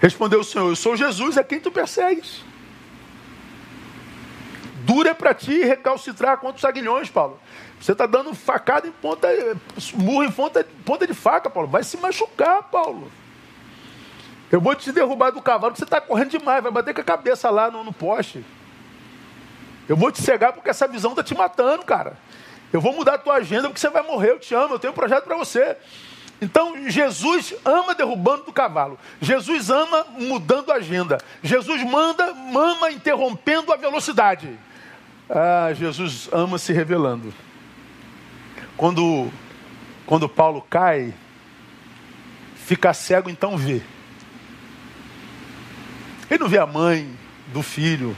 Speaker 1: Respondeu o Senhor: Eu sou Jesus, a quem tu persegues. Dura é para ti recalcitrar contra os aguilhões, Paulo. Você está dando facada em ponta, murro em ponta, ponta de faca, Paulo. Vai se machucar, Paulo. Eu vou te derrubar do cavalo, você está correndo demais, vai bater com a cabeça lá no, no poste. Eu vou te cegar porque essa visão está te matando, cara. Eu vou mudar a tua agenda porque você vai morrer, eu te amo, eu tenho um projeto para você. Então, Jesus ama derrubando do cavalo. Jesus ama mudando a agenda. Jesus manda, ama interrompendo a velocidade. Ah, Jesus ama se revelando. Quando, quando Paulo cai, fica cego, então vê. Ele não vê a mãe do filho,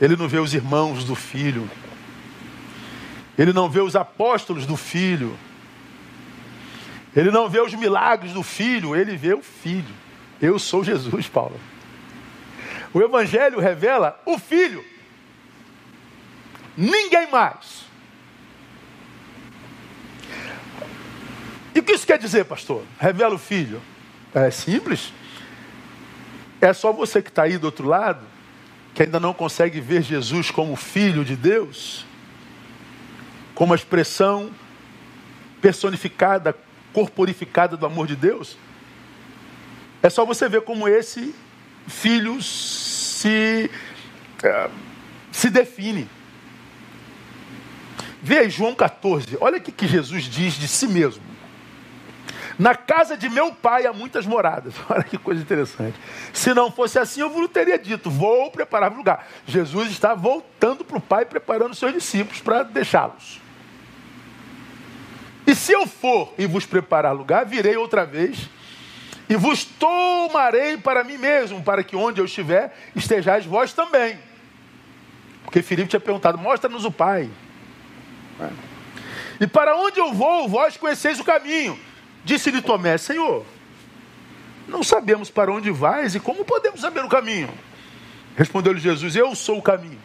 Speaker 1: ele não vê os irmãos do filho, ele não vê os apóstolos do filho, ele não vê os milagres do filho, ele vê o filho. Eu sou Jesus, Paulo. O Evangelho revela o filho, ninguém mais. E o que isso quer dizer, pastor? Revela o filho. É simples. É só você que está aí do outro lado, que ainda não consegue ver Jesus como filho de Deus, como a expressão personificada, corporificada do amor de Deus. É só você ver como esse filho se, uh, se define. Veja João 14, olha o que Jesus diz de si mesmo. Na casa de meu pai há muitas moradas. Olha que coisa interessante. Se não fosse assim, eu vos teria dito: vou preparar o lugar. Jesus está voltando para o pai, preparando seus discípulos para deixá-los. E se eu for e vos preparar lugar, virei outra vez e vos tomarei para mim mesmo, para que onde eu estiver, estejais vós também. Porque Filipe tinha perguntado: mostra-nos o Pai. E para onde eu vou, vós conheceis o caminho. Disse-lhe Tomé: Senhor, não sabemos para onde vais e como podemos saber o caminho. Respondeu-lhe Jesus: Eu sou o caminho.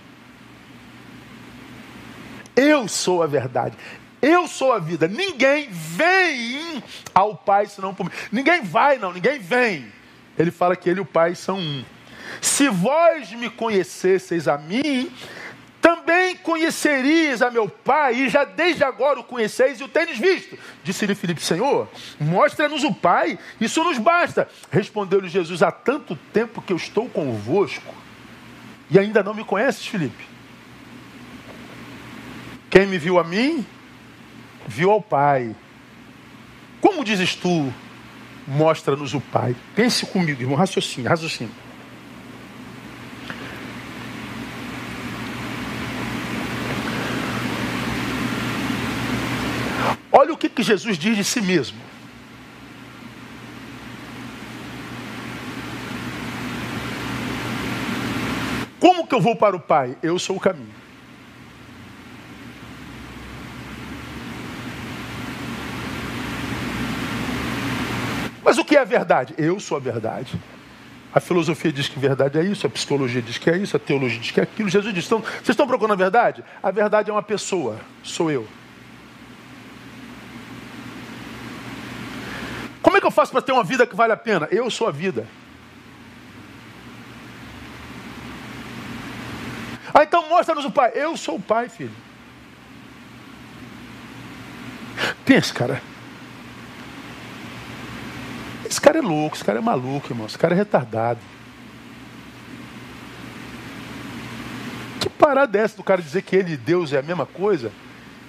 Speaker 1: Eu sou a verdade. Eu sou a vida. Ninguém vem ao Pai senão por mim. Ninguém vai, não. Ninguém vem. Ele fala que ele e o Pai são um. Se vós me conhecesseis a mim, também conheceríeis a meu Pai, e já desde agora o conheceis e o tendes visto. Disse-lhe Filipe, Senhor, mostra-nos o Pai, isso nos basta. Respondeu-lhe Jesus, há tanto tempo que eu estou convosco, e ainda não me conheces, Filipe. Quem me viu a mim, viu ao Pai. Como dizes tu, mostra-nos o Pai? Pense comigo, irmão, raciocínio, raciocínio. Olha o que, Jesus diz de si mesmo. Como que eu vou para o Pai? Eu sou o caminho. Mas o que é a verdade? Eu sou a verdade. A filosofia diz que verdade é isso, a psicologia diz que é isso, a teologia diz que é aquilo. Jesus diz: então, vocês estão procurando a verdade? A verdade é uma pessoa, sou eu. Como é que eu faço para ter uma vida que vale a pena? Eu sou a vida. Ah, então mostra-nos o Pai. Eu sou o Pai, filho. Pensa, cara. Esse cara é louco, esse cara é maluco, irmão. Esse cara é retardado. Que parada é essa do cara dizer que ele e Deus é a mesma coisa?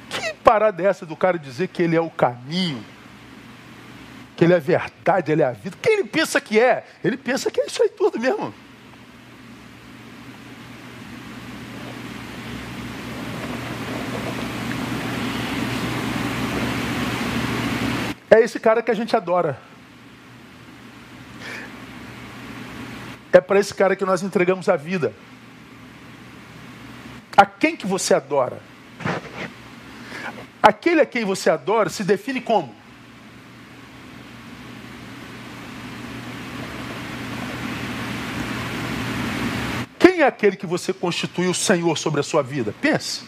Speaker 1: Que parada é essa do cara dizer que ele é o caminho? Que ele é a verdade, ele é a vida. Quem ele pensa que é? Ele pensa que é isso aí tudo mesmo. É esse cara que a gente adora. É para esse cara que nós entregamos a vida. A quem que você adora? Aquele a quem você adora se define como? Quem é aquele que você constitui o Senhor sobre a sua vida? Pense.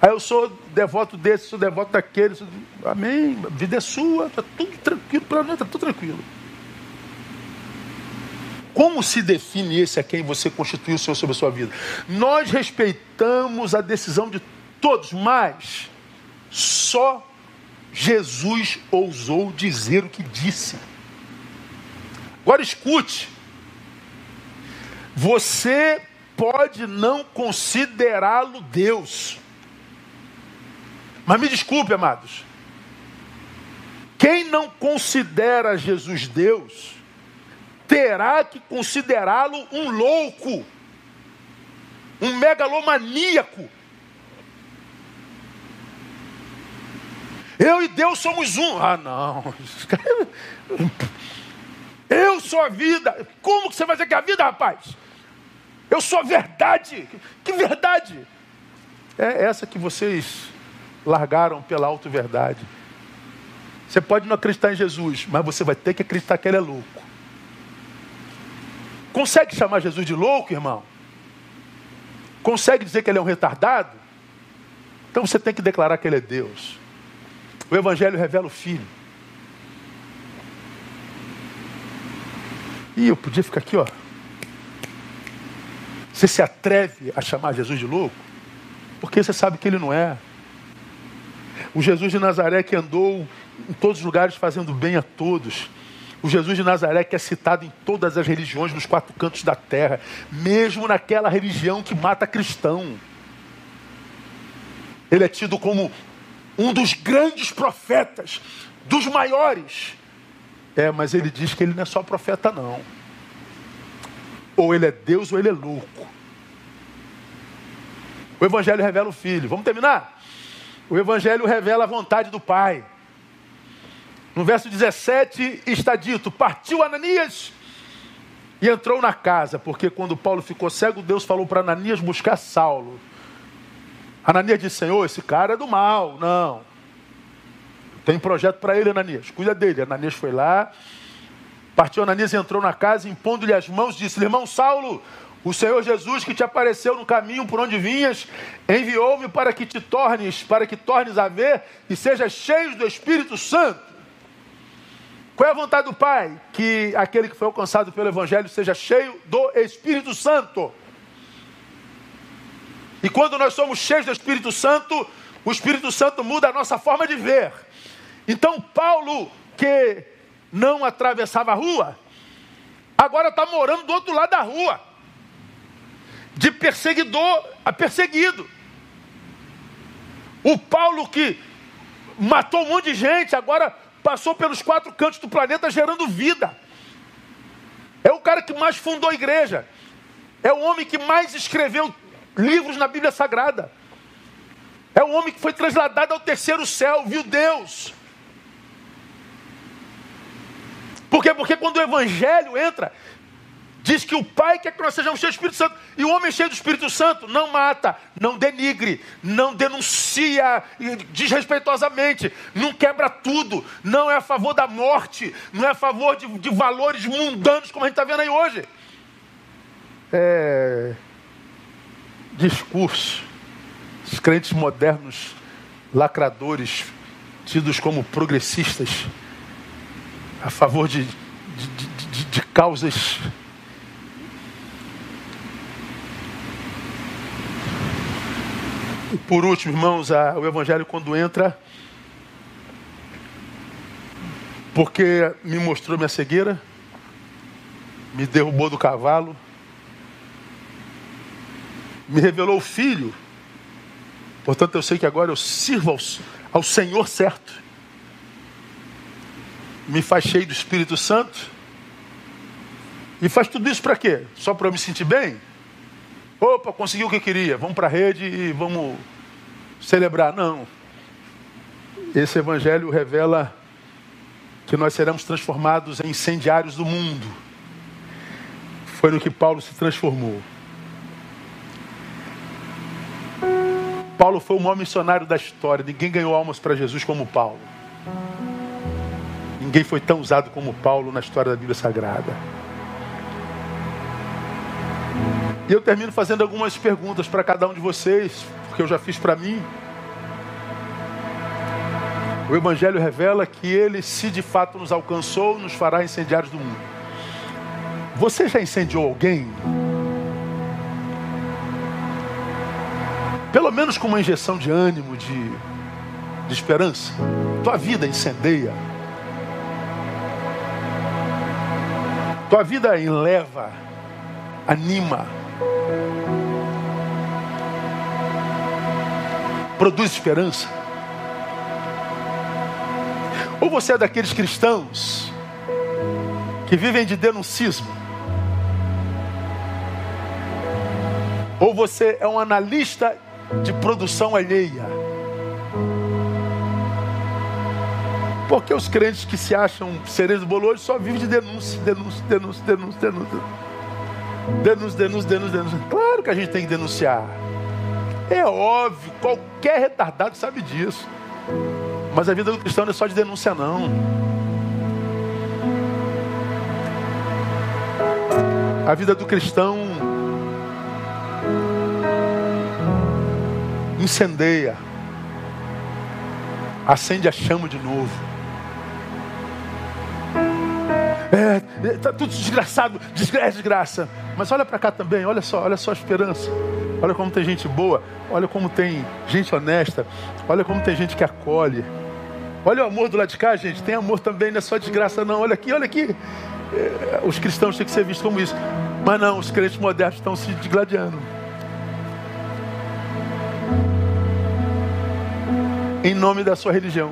Speaker 1: Aí eu sou devoto desse, sou devoto daquele. Sou... Amém. A vida é sua, está tudo tranquilo, para nós está tudo tranquilo. Como se define esse a quem você constituiu o Senhor sobre a sua vida? Nós respeitamos a decisão de todos, mas só Jesus ousou dizer o que disse. Agora escute. Você pode não considerá-lo Deus. Mas me desculpe, amados. Quem não considera Jesus Deus, terá que considerá-lo um louco, um megalomaníaco. Eu e Deus somos um. Ah, não. Eu sou a vida. Como que você vai dizer que é a vida, rapaz? Eu sou a verdade. Que verdade? É essa que vocês largaram pela auto-verdade. Você pode não acreditar em Jesus, mas você vai ter que acreditar que ele é louco. Consegue chamar Jesus de louco, irmão? Consegue dizer que ele é um retardado? Então você tem que declarar que ele é Deus. O Evangelho revela o Filho. E eu podia ficar aqui, ó. Você se atreve a chamar Jesus de louco? Porque você sabe que ele não é. O Jesus de Nazaré que andou em todos os lugares fazendo bem a todos. O Jesus de Nazaré que é citado em todas as religiões, nos quatro cantos da terra, mesmo naquela religião que mata cristão. Ele é tido como um dos grandes profetas, dos maiores. É, mas ele diz que ele não é só profeta, não. Ou ele é Deus ou ele é louco. O Evangelho revela o Filho. Vamos terminar? O Evangelho revela a vontade do Pai. No verso 17 está dito: Partiu Ananias e entrou na casa, porque quando Paulo ficou cego, Deus falou para Ananias buscar Saulo. Ananias disse: Senhor, esse cara é do mal. Não. Tem projeto para ele, Ananias. Cuida dele. Ananias foi lá. Partiu Ananias entrou na casa, impondo-lhe as mãos, disse: Irmão Saulo, o Senhor Jesus que te apareceu no caminho por onde vinhas, enviou-me para que te tornes, para que tornes a ver e sejas cheio do Espírito Santo. Qual é a vontade do Pai? Que aquele que foi alcançado pelo Evangelho seja cheio do Espírito Santo. E quando nós somos cheios do Espírito Santo, o Espírito Santo muda a nossa forma de ver. Então, Paulo, que não atravessava a rua, agora está morando do outro lado da rua de perseguidor a perseguido. O Paulo que matou um monte de gente, agora passou pelos quatro cantos do planeta gerando vida. É o cara que mais fundou a igreja. É o homem que mais escreveu livros na Bíblia Sagrada. É o homem que foi trasladado ao terceiro céu, viu Deus. Por quê? Porque quando o Evangelho entra, Diz que o Pai quer que nós sejamos cheios do Espírito Santo. E o homem cheio do Espírito Santo não mata, não denigre, não denuncia desrespeitosamente, não quebra tudo, não é a favor da morte, não é a favor de, de valores mundanos como a gente está vendo aí hoje. É. Discurso. Os crentes modernos, lacradores, tidos como progressistas, a favor de, de, de, de causas. Por último, irmãos, a, o Evangelho quando entra, porque me mostrou minha cegueira, me derrubou do cavalo, me revelou o Filho, portanto eu sei que agora eu sirvo ao, ao Senhor certo, me faz cheio do Espírito Santo, e faz tudo isso para quê? Só para eu me sentir bem? Opa, consegui o que queria, vamos para a rede e vamos celebrar. Não. Esse evangelho revela que nós seremos transformados em incendiários do mundo. Foi no que Paulo se transformou. Paulo foi o maior missionário da história. Ninguém ganhou almas para Jesus como Paulo. Ninguém foi tão usado como Paulo na história da Bíblia Sagrada. E eu termino fazendo algumas perguntas para cada um de vocês, porque eu já fiz para mim. O Evangelho revela que ele, se de fato nos alcançou, nos fará incendiários do mundo. Você já incendiou alguém? Pelo menos com uma injeção de ânimo, de, de esperança. Tua vida incendeia. Tua vida eleva, anima. Produz esperança. Ou você é daqueles cristãos que vivem de denuncismo? Ou você é um analista de produção alheia? Porque os crentes que se acham seres do só vivem de denúncia, denúncia, denúncia, denúncia, denúncia. Denúncia, denúncia, denúncia, denúncia. Claro que a gente tem que denunciar. É óbvio, qualquer retardado sabe disso. Mas a vida do cristão não é só de denúncia, não. A vida do cristão incendeia, acende a chama de novo. É, tá tudo desgraçado, desgraça, desgraça. Mas olha para cá também, olha só, olha só a esperança. Olha como tem gente boa, olha como tem gente honesta, olha como tem gente que acolhe. Olha o amor do lado de cá, gente. Tem amor também, não é só desgraça, não. Olha aqui, olha aqui. É, os cristãos têm que ser vistos como isso. Mas não, os crentes modernos estão se digladiando. Em nome da sua religião.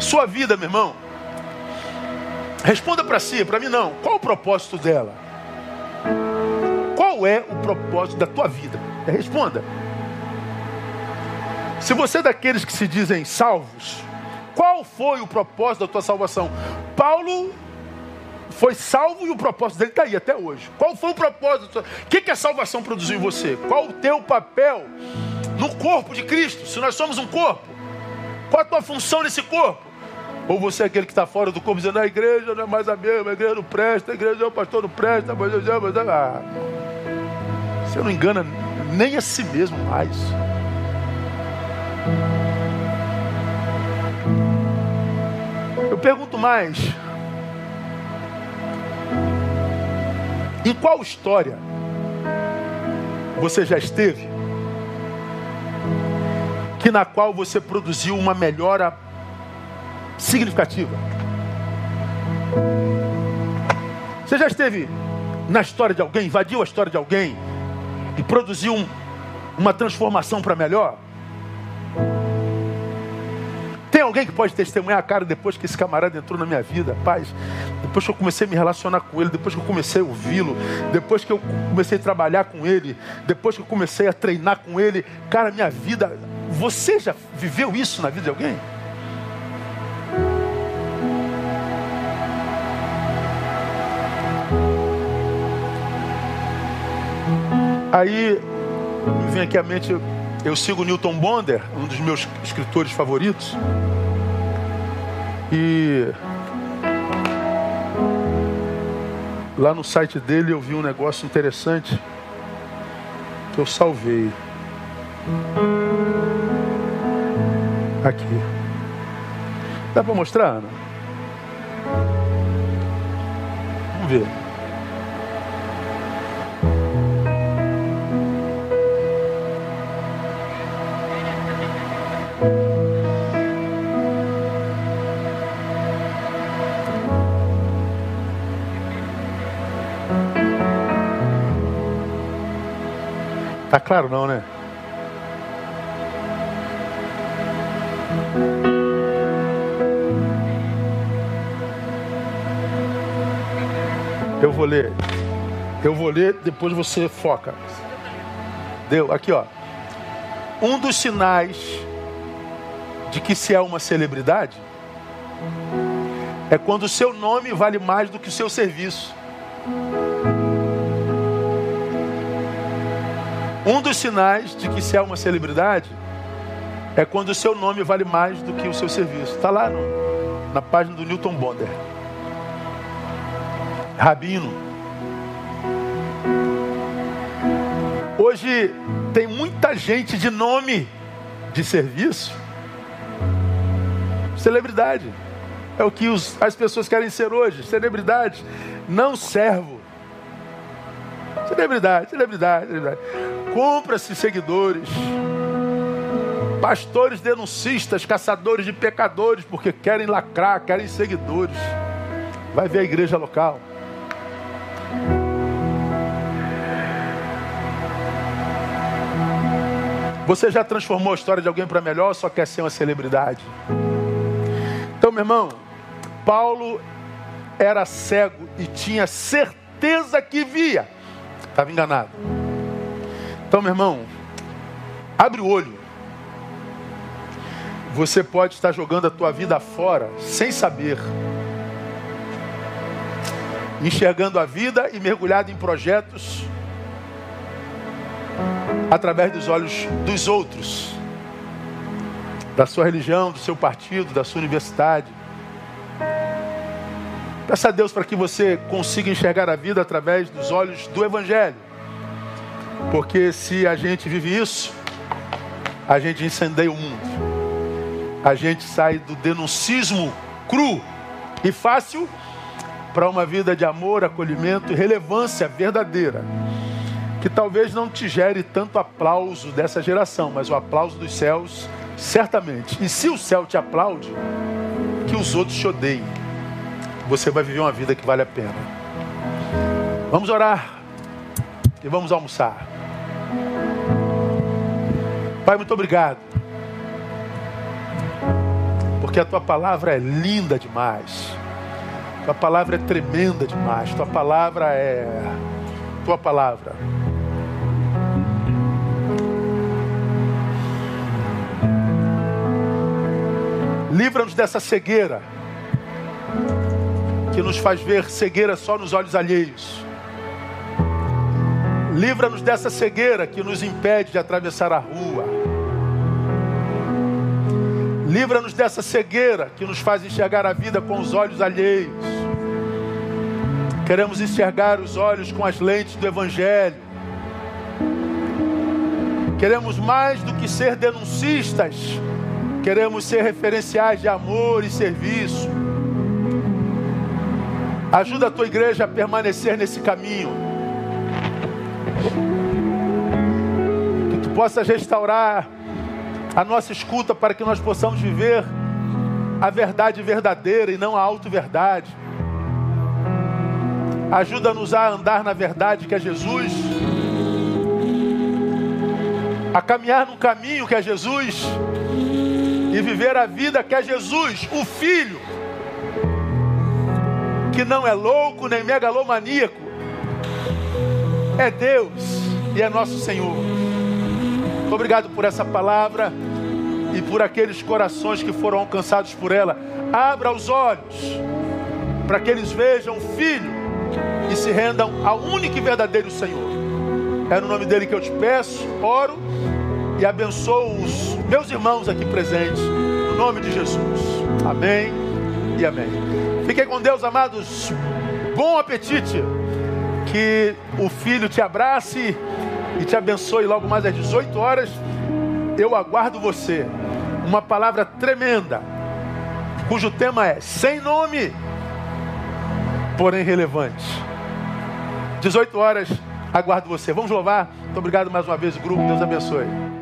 Speaker 1: Sua vida, meu irmão. Responda para si, para mim não. Qual o propósito dela? Qual é o propósito da tua vida? Responda. Se você é daqueles que se dizem salvos, qual foi o propósito da tua salvação? Paulo foi salvo e o propósito dele está aí até hoje. Qual foi o propósito? O que, que a salvação produziu em você? Qual o teu papel no corpo de Cristo? Se nós somos um corpo, qual a tua função nesse corpo? Ou você é aquele que está fora do corpo dizendo a igreja não é mais a mesma, a igreja não presta, a igreja o pastor não presta, mas eu mas, ah, você não engana nem a si mesmo mais. Eu pergunto mais: em qual história você já esteve que na qual você produziu uma melhora significativa? Você já esteve na história de alguém, invadiu a história de alguém e produziu um, uma transformação para melhor? Tem alguém que pode testemunhar cara depois que esse camarada entrou na minha vida, paz? Depois que eu comecei a me relacionar com ele, depois que eu comecei a ouvi-lo, depois que eu comecei a trabalhar com ele, depois que eu comecei a treinar com ele, cara, minha vida. Você já viveu isso na vida de alguém? Aí vem aqui à mente eu sigo Newton Bonder, um dos meus escritores favoritos. E lá no site dele eu vi um negócio interessante que eu salvei. Aqui. Dá para mostrar, Ana? Vamos ver. Tá claro não, né? Eu vou ler. Eu vou ler, depois você foca. Deu? Aqui, ó. Um dos sinais de que se é uma celebridade é quando o seu nome vale mais do que o seu serviço. Um dos sinais de que se é uma celebridade é quando o seu nome vale mais do que o seu serviço. Está lá no, na página do Newton Bonder. Rabino. Hoje tem muita gente de nome de serviço Celebridade. É o que os, as pessoas querem ser hoje. Celebridade, não servo. Celebridade, celebridade, celebridade. Compra-se seguidores. Pastores denuncistas, caçadores de pecadores, porque querem lacrar, querem seguidores. Vai ver a igreja local. Você já transformou a história de alguém para melhor ou só quer ser uma celebridade? Então, meu irmão, Paulo era cego e tinha certeza que via. Estava enganado. Então, meu irmão, abre o olho. Você pode estar jogando a tua vida fora sem saber. Enxergando a vida e mergulhado em projetos através dos olhos dos outros, da sua religião, do seu partido, da sua universidade. Peça a Deus para que você consiga enxergar a vida através dos olhos do Evangelho. Porque se a gente vive isso, a gente incendeia o mundo. A gente sai do denuncismo cru e fácil para uma vida de amor, acolhimento e relevância verdadeira que talvez não te gere tanto aplauso dessa geração, mas o aplauso dos céus, certamente. E se o céu te aplaude, que os outros te odeiem. Você vai viver uma vida que vale a pena. Vamos orar e vamos almoçar. Pai, muito obrigado. Porque a tua palavra é linda demais. Tua palavra é tremenda demais. Tua palavra é tua palavra Livra-nos dessa cegueira que nos faz ver cegueira só nos olhos alheios. Livra-nos dessa cegueira que nos impede de atravessar a rua. Livra-nos dessa cegueira que nos faz enxergar a vida com os olhos alheios. Queremos enxergar os olhos com as lentes do Evangelho. Queremos mais do que ser denuncistas Queremos ser referenciais de amor e serviço. Ajuda a tua igreja a permanecer nesse caminho. Que tu possas restaurar a nossa escuta para que nós possamos viver a verdade verdadeira e não a auto-verdade. Ajuda-nos a andar na verdade que é Jesus, a caminhar no caminho que é Jesus e viver a vida que é Jesus, o Filho, que não é louco nem megalomaníaco, é Deus e é nosso Senhor. Obrigado por essa palavra e por aqueles corações que foram alcançados por ela. Abra os olhos para que eles vejam o Filho e se rendam ao único e verdadeiro Senhor. É no nome dele que eu te peço, oro e abençoo os meus irmãos aqui presentes, no nome de Jesus. Amém e amém. Fiquem com Deus, amados. Bom apetite. Que o Filho te abrace e te abençoe logo mais às 18 horas. Eu aguardo você. Uma palavra tremenda, cujo tema é sem nome, porém relevante. 18 horas, aguardo você. Vamos louvar. Muito obrigado mais uma vez, grupo. Deus abençoe.